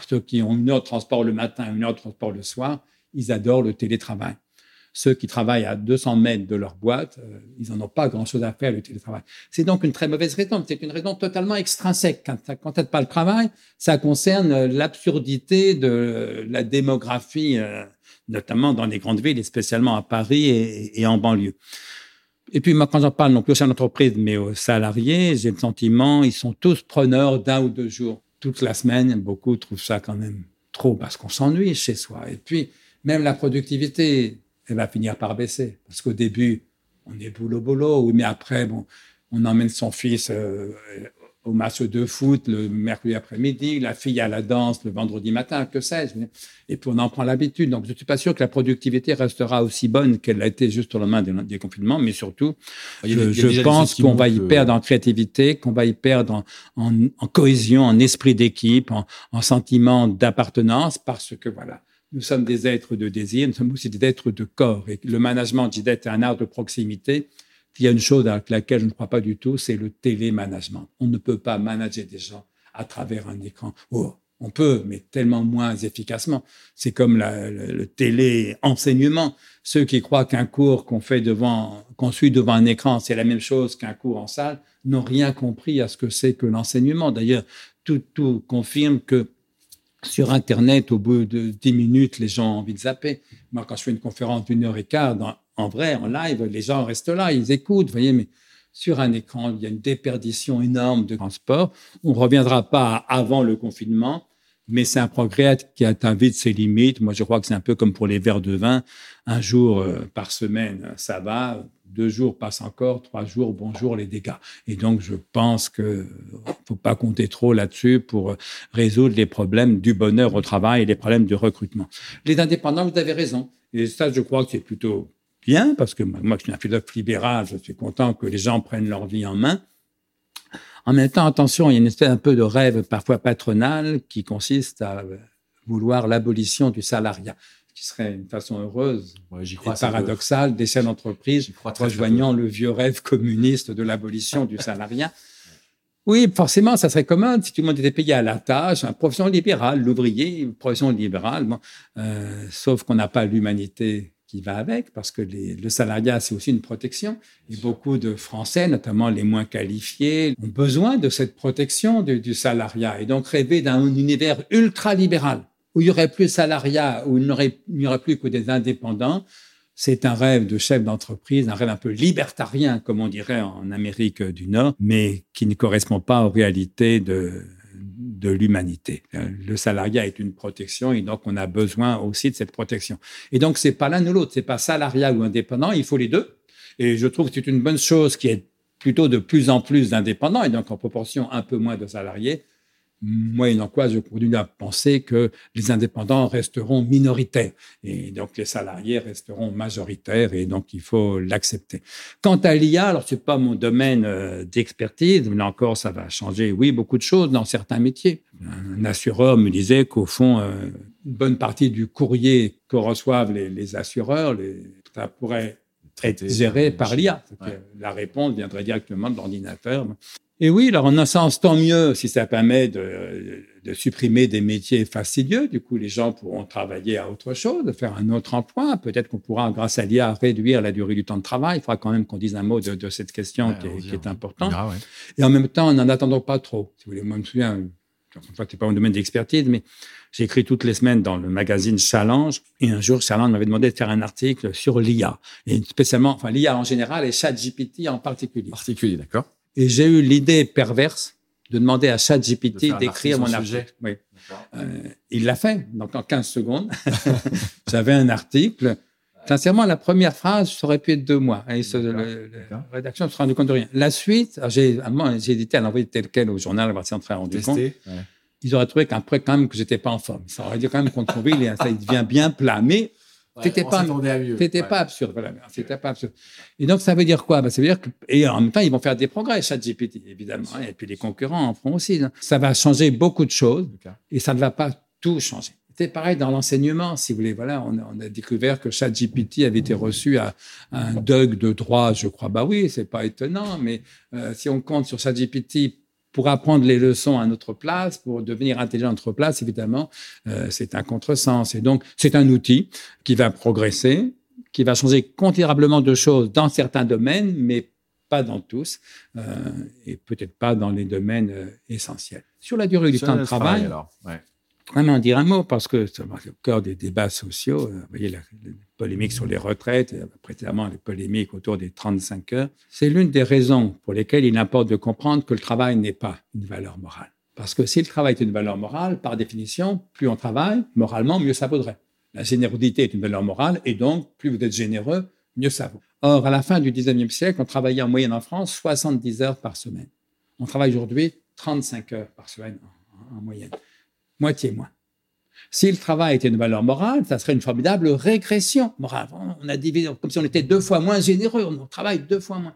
Ceux qui ont une heure de transport le matin, une heure de transport le soir, ils adorent le télétravail. Ceux qui travaillent à 200 mètres de leur boîte, euh, ils n'en ont pas grand-chose à faire, le télétravail. C'est donc une très mauvaise raison. C'est une raison totalement extrinsèque. Quand ça ne pas le travail, ça concerne euh, l'absurdité de la démographie, euh, notamment dans les grandes villes, et spécialement à Paris et, en banlieue. Et puis, moi, quand j'en parle non plus aux chefs d'entreprise, mais aux salariés, j'ai le sentiment, ils sont tous preneurs d'un ou deux jours. Toute la semaine, beaucoup trouvent ça quand même trop parce qu'on s'ennuie chez soi. Et puis, même la productivité, elle va finir par baisser. Parce qu'au début, on est boulot boulot, oui, mais après, bon, on emmène son fils euh, au match de foot le mercredi après-midi, la fille à la danse le vendredi matin, que sais-je. Et puis on en prend l'habitude. Donc je suis pas sûr que la productivité restera aussi bonne qu'elle a été juste au lendemain des, confinements, mais surtout, je, pense qu'on va y perdre en créativité, qu'on va y perdre en, en, cohésion, en esprit d'équipe, en, en sentiment d'appartenance, parce que voilà, nous sommes des êtres de désir, nous sommes aussi des êtres de corps. Et le management, je est un art de proximité. Il y a une chose avec laquelle je ne crois pas du tout, c'est le télémanagement. On ne peut pas manager des gens à travers un écran. Oh, on peut, mais tellement moins efficacement. C'est comme le, le télé-enseignement. Ceux qui croient qu'un cours qu'on fait devant, qu'on suit devant un écran, c'est la même chose qu'un cours en salle, n'ont rien compris à ce que c'est que l'enseignement. D'ailleurs, tout, tout confirme que sur Internet, au bout de dix minutes, les gens ont envie de zapper. Moi, quand je fais une conférence d'une heure et quart, en vrai, en live, les gens restent là, ils écoutent, vous voyez, mais sur un écran, il y a une déperdition énorme de transport. On ne reviendra pas avant le confinement, mais c'est un progrès qui atteint vite ses limites. Moi, je crois que c'est un peu comme pour les verres de vin. Un jour euh, par semaine, ça va deux jours passent encore, trois jours, bonjour les dégâts. Et donc, je pense que faut pas compter trop là-dessus pour résoudre les problèmes du bonheur au travail et les problèmes du recrutement. Les indépendants, vous avez raison. Et ça, je crois que c'est plutôt bien parce que moi, je suis un philosophe libéral, je suis content que les gens prennent leur vie en main. En même temps, attention, il y a une espèce un peu de rêve parfois patronal qui consiste à vouloir l'abolition du salariat qui serait une façon heureuse et paradoxale des chefs d'entreprise rejoignant le vieux rêve communiste de l'abolition du salariat. Oui, forcément, ça serait commode si tout le monde était payé à la tâche, une profession libérale, l'ouvrier, une profession libérale, euh, sauf qu'on n'a pas l'humanité qui va avec, parce que les, le salariat, c'est aussi une protection. Et beaucoup de Français, notamment les moins qualifiés, ont besoin de cette protection du, du salariat. Et donc rêver d'un univers ultra-libéral, où il y aurait plus de salariat, où il n'y aurait, plus que des indépendants, c'est un rêve de chef d'entreprise, un rêve un peu libertarien, comme on dirait en Amérique du Nord, mais qui ne correspond pas aux réalités de, de l'humanité. Le salariat est une protection et donc on a besoin aussi de cette protection. Et donc c'est pas l'un ou l'autre, c'est pas salariat ou indépendant, il faut les deux. Et je trouve que c'est une bonne chose qui est plutôt de plus en plus d'indépendants et donc en proportion un peu moins de salariés moyennant quoi je continue à penser que les indépendants resteront minoritaires et donc les salariés resteront majoritaires et donc il faut l'accepter. Quant à l'IA, alors c'est pas mon domaine euh, d'expertise, mais là encore ça va changer, oui, beaucoup de choses dans certains métiers. Un assureur me disait qu'au fond, euh, une bonne partie du courrier que reçoivent les, assureurs, les, ça pourrait être géré par l'IA. La réponse viendrait directement de l'ordinateur. Et oui, alors en un sens, tant mieux si ça permet de, de, supprimer des métiers fastidieux. Du coup, les gens pourront travailler à autre chose, faire un autre emploi. Peut-être qu'on pourra, grâce à l'IA, réduire la durée du temps de travail. Il faudra quand même qu'on dise un mot de, de cette question qui, est, qui est importante. Et en même temps, n'en attendons pas trop. Si vous voulez, moi, je me souviens, enfin, c'est pas mon domaine d'expertise, mais j'ai écrit toutes les semaines dans le magazine Challenge. Et un jour, Challenge m'avait demandé de faire un article sur l'IA. Et spécialement, enfin, l'IA en général et ChatGPT en particulier. Particulier, d'accord. Et j'ai eu l'idée perverse de demander à ChatGPT d'écrire mon article. Oui. Euh, il l'a fait. Donc, en 15 secondes, j'avais un article. Sincèrement, la première phrase, ça aurait pu être deux mois. Et la rédaction ne se rendu compte de rien. La suite, j'ai hésité à l'envoyer tel quel au journal, voir si on se rendu compte. Ils auraient trouvé qu'après, quand même, que j'étais pas en forme. Ça aurait dit quand même qu'on trouvait, ça il devient bien plat. Mais c'était pas, c'était pas absurde. Voilà, c'était pas absurde. Et donc, ça veut dire quoi? Ben, ça veut dire que, et en même temps, ils vont faire des progrès, ChatGPT, évidemment. Et puis, les concurrents en feront aussi. Ça va changer beaucoup de choses. Et ça ne va pas tout changer. C'était pareil dans l'enseignement, si vous voulez. Voilà, on a, on a découvert que ChatGPT avait été reçu à, un Doug de droit, je crois. Bah oui, c'est pas étonnant, mais euh, si on compte sur ChatGPT pour apprendre les leçons à notre place, pour devenir intelligent à notre place, évidemment, euh, c'est un contresens. Et donc, c'est un outil qui va progresser, qui va changer considérablement de choses dans certains domaines, mais pas dans tous, euh, et peut-être pas dans les domaines essentiels. Sur la durée du temps de travail, alors, ouais vraiment dire un mot parce que c'est au cœur des débats sociaux. Euh, vous voyez la, polémique sur les retraites, et précédemment les polémiques autour des 35 heures. C'est l'une des raisons pour lesquelles il importe de comprendre que le travail n'est pas une valeur morale. Parce que si le travail est une valeur morale, par définition, plus on travaille, moralement, mieux ça vaudrait. La générosité est une valeur morale et donc, plus vous êtes généreux, mieux ça vaut. Or, à la fin du 19e siècle, on travaillait en moyenne en France 70 heures par semaine. On travaille aujourd'hui 35 heures par semaine en moyenne moitié moins. Si le travail était une valeur morale, ça serait une formidable régression morale. On a divisé comme si on était deux fois moins généreux, on travaille deux fois moins.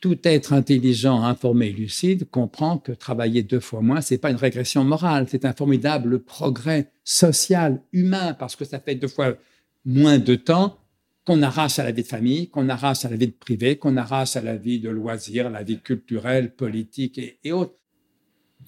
Tout être intelligent, informé, lucide comprend que travailler deux fois moins, c'est pas une régression morale, c'est un formidable progrès social, humain, parce que ça fait deux fois moins de temps qu'on arrache à la vie de famille, qu'on arrache à la vie de privé, qu'on arrache à la vie de loisirs, la vie culturelle, politique et autres.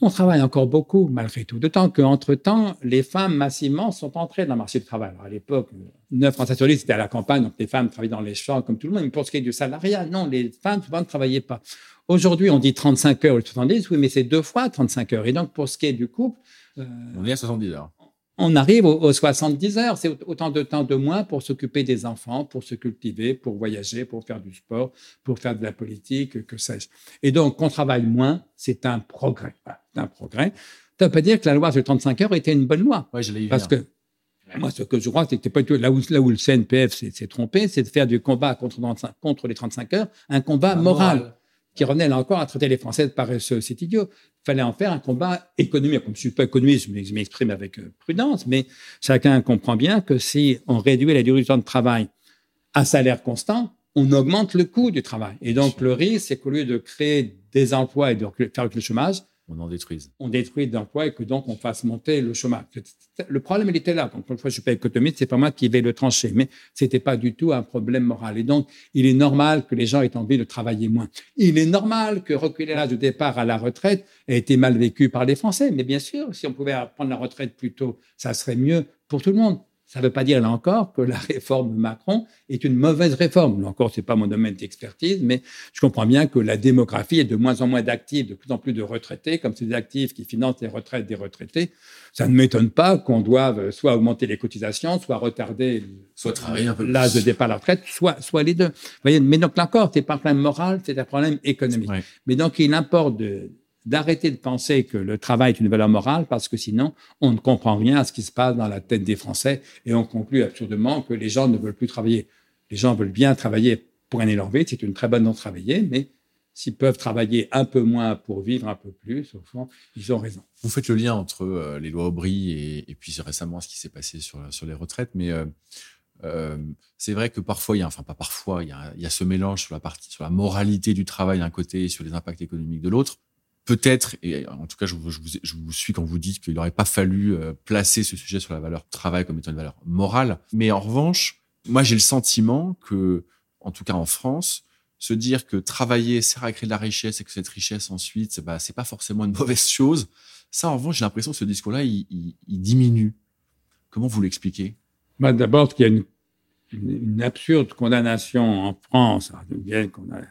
On travaille encore beaucoup, malgré tout. D'autant qu'entre-temps, les femmes massivement sont entrées dans le marché du travail. À l'époque, 9 Français sur 10, c'était à la campagne, donc les femmes travaillaient dans les champs comme tout le monde. Mais pour ce qui est du salariat, non, les femmes souvent ne travaillaient pas. Aujourd'hui, on dit 35 heures ou 70, oui, mais c'est deux fois 35 heures. Et donc, pour ce qui est du couple... Euh, on est à 70 heures on arrive aux, 70 heures. C'est autant de temps de moins pour s'occuper des enfants, pour se cultiver, pour voyager, pour faire du sport, pour faire de la politique, que sais-je. Et donc, qu'on travaille moins, c'est un progrès. c'est un progrès. Ça ne veut pas dire que la loi sur 35 heures était une bonne loi. Oui, je l'ai Parce que moi, ce que je crois, c'est que pas là où, là où le CNPF s'est trompé, c'est de faire du combat contre, contre les 35 heures un combat moral qui revenait là encore à traiter les Français de paresseux. C'est idiot. Il fallait en faire un combat économique. Comme je suis pas économiste, je m'exprime avec euh, prudence, mais chacun comprend bien que si on réduit la durée du temps de travail à salaire constant, on augmente le coût du travail. Et donc, le risque, c'est qu'au lieu de créer des emplois et de faire avec le chômage, on en détruise. On détruit d'emplois et que donc on fasse monter le chômage. Le problème, il était là. Donc, une fois, je suis pas économiste, c'est pas moi qui vais le trancher, mais c'était pas du tout un problème moral. Et donc, il est normal que les gens aient envie de travailler moins. Il est normal que reculer l'âge de départ à la retraite ait été mal vécu par les Français. Mais bien sûr, si on pouvait prendre la retraite plus tôt, ça serait mieux pour tout le monde. Ça ne veut pas dire, là encore, que la réforme Macron est une mauvaise réforme. Là encore, c'est pas mon domaine d'expertise, mais je comprends bien que la démographie est de moins en moins d'actifs, de plus en plus de retraités, comme c'est des actifs qui financent les retraites des retraités. Ça ne m'étonne pas qu'on doive soit augmenter les cotisations, soit retarder soit l'âge de départ à la retraite, soit, soit les deux. Vous voyez, mais donc là encore, c'est pas un problème moral, c'est un problème économique. Mais donc, il importe de, d'arrêter de penser que le travail est une valeur morale parce que sinon, on ne comprend rien à ce qui se passe dans la tête des Français et on conclut absurdement que les gens ne veulent plus travailler. Les gens veulent bien travailler pour leur vie, c'est une très bonne de travailler, mais s'ils peuvent travailler un peu moins pour vivre un peu plus, au fond, ils ont raison. Vous faites le lien entre euh, les lois Aubry et, et, puis récemment ce qui s'est passé sur, sur les retraites, mais euh, euh, c'est vrai que parfois, il y a, enfin pas parfois, il y a, il y a ce mélange sur la partie, sur la moralité du travail d'un côté et sur les impacts économiques de l'autre. Peut-être, et en tout cas, je vous, je, vous, je vous, suis quand vous dites qu'il n'aurait pas fallu euh, placer ce sujet sur la valeur travail comme étant une valeur morale. Mais en revanche, moi, j'ai le sentiment que, en tout cas en France, se dire que travailler sert à créer de la richesse et que cette richesse ensuite, bah, c'est pas forcément une mauvaise chose. Ça, en revanche, j'ai l'impression que ce discours-là, il, il, diminue. Comment vous l'expliquez? Bah, D'abord, qu'il y a une, une, absurde condamnation en France, bien qu'on a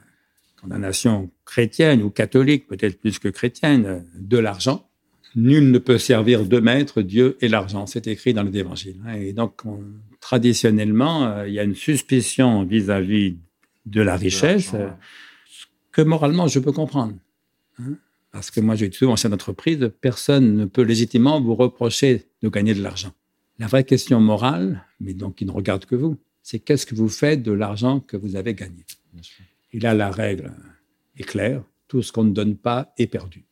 condamnation chrétienne ou catholique, peut-être plus que chrétienne, de l'argent. Nul ne peut servir deux maîtres, Dieu et l'argent. C'est écrit dans les évangiles. Et donc, on, traditionnellement, euh, il y a une suspicion vis-à-vis -vis de la richesse de que moralement, je peux comprendre. Hein Parce que moi, j'ai souvent chef d'entreprise, personne ne peut légitimement vous reprocher de gagner de l'argent. La vraie question morale, mais donc qui ne regarde que vous, c'est qu'est-ce que vous faites de l'argent que vous avez gagné? Et là, la règle est claire. Tout ce qu'on ne donne pas est perdu.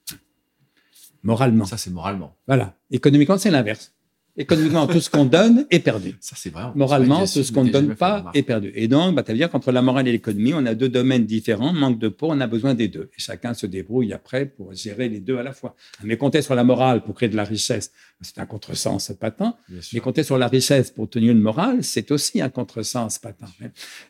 Moralement. Ça, c'est moralement. Voilà. Économiquement, c'est l'inverse. Économiquement, tout ce qu'on donne est perdu. Ça, c'est vrai. Moralement, tout ce qu'on ne donne pas est perdu. Et donc, bah, veut dire qu'entre la morale et l'économie, on a deux domaines différents. Manque de peau, on a besoin des deux. Et chacun se débrouille après pour gérer les deux à la fois. Mais compter sur la morale pour créer de la richesse, c'est un contresens patent. Mais compter sur la richesse pour tenir une morale, c'est aussi un contresens patent.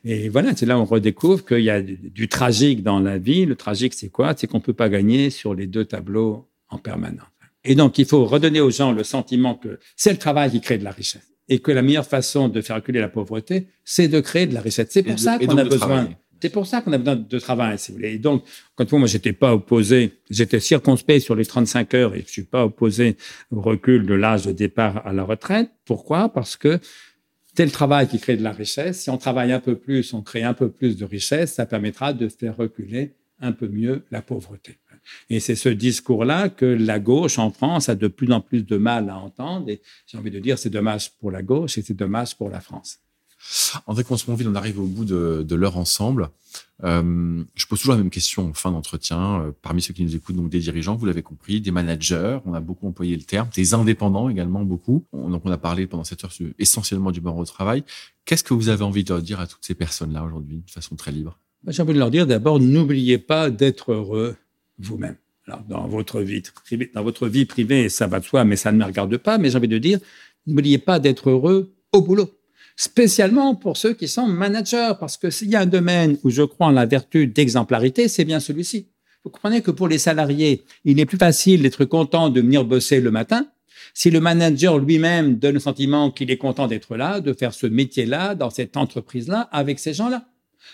Et voilà, c'est là où on redécouvre qu'il y a du, du tragique dans la vie. Le tragique, c'est quoi? C'est qu'on peut pas gagner sur les deux tableaux en permanence. Et donc, il faut redonner aux gens le sentiment que c'est le travail qui crée de la richesse et que la meilleure façon de faire reculer la pauvreté, c'est de créer de la richesse. C'est pour ça qu'on a besoin. C'est pour ça qu'on a besoin de travail, si vous voulez. Et donc, quand moi, j'étais pas opposé, j'étais circonspect sur les 35 heures et je suis pas opposé au recul de l'âge de départ à la retraite. Pourquoi? Parce que c'est le travail qui crée de la richesse. Si on travaille un peu plus, on crée un peu plus de richesse, ça permettra de faire reculer un peu mieux la pauvreté. Et c'est ce discours-là que la gauche en France a de plus en plus de mal à entendre. Et j'ai envie de dire, c'est dommage pour la gauche et c'est dommage pour la France. André Consponville, on arrive au bout de, de l'heure ensemble. Euh, je pose toujours la même question en fin d'entretien. Euh, parmi ceux qui nous écoutent, donc des dirigeants, vous l'avez compris, des managers, on a beaucoup employé le terme, des indépendants également beaucoup. On, donc on a parlé pendant cette heure essentiellement du bon au travail. Qu'est-ce que vous avez envie de dire à toutes ces personnes-là aujourd'hui, de façon très libre? J'ai envie de leur dire d'abord, n'oubliez pas d'être heureux vous-même. Alors, dans votre vie privée, dans votre vie privée, ça va de soi, mais ça ne me regarde pas. Mais j'ai envie de dire, n'oubliez pas d'être heureux au boulot. Spécialement pour ceux qui sont managers, parce que s'il y a un domaine où je crois en la vertu d'exemplarité, c'est bien celui-ci. Vous comprenez que pour les salariés, il est plus facile d'être content de venir bosser le matin si le manager lui-même donne le sentiment qu'il est content d'être là, de faire ce métier-là, dans cette entreprise-là, avec ces gens-là.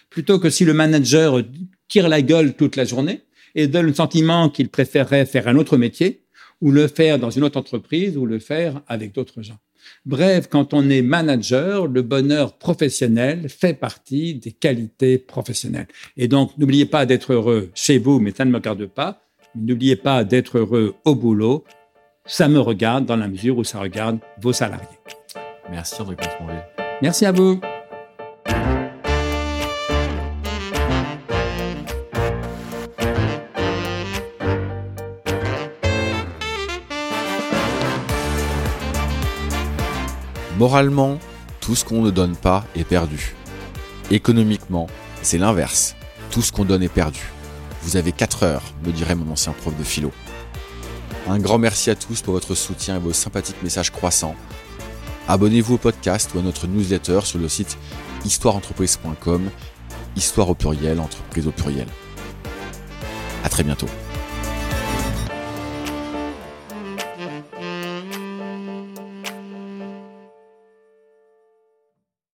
Plutôt que si le manager tire la gueule toute la journée, et donne le sentiment qu'il préférerait faire un autre métier ou le faire dans une autre entreprise ou le faire avec d'autres gens. Bref, quand on est manager, le bonheur professionnel fait partie des qualités professionnelles. Et donc, n'oubliez pas d'être heureux chez vous, mais ça ne me regarde pas. N'oubliez pas d'être heureux au boulot. Ça me regarde dans la mesure où ça regarde vos salariés. Merci André Merci à vous. Moralement, tout ce qu'on ne donne pas est perdu. Économiquement, c'est l'inverse. Tout ce qu'on donne est perdu. Vous avez 4 heures, me dirait mon ancien prof de philo. Un grand merci à tous pour votre soutien et vos sympathiques messages croissants. Abonnez-vous au podcast ou à notre newsletter sur le site histoireentreprise.com, histoire au pluriel, entreprise au pluriel. À très bientôt.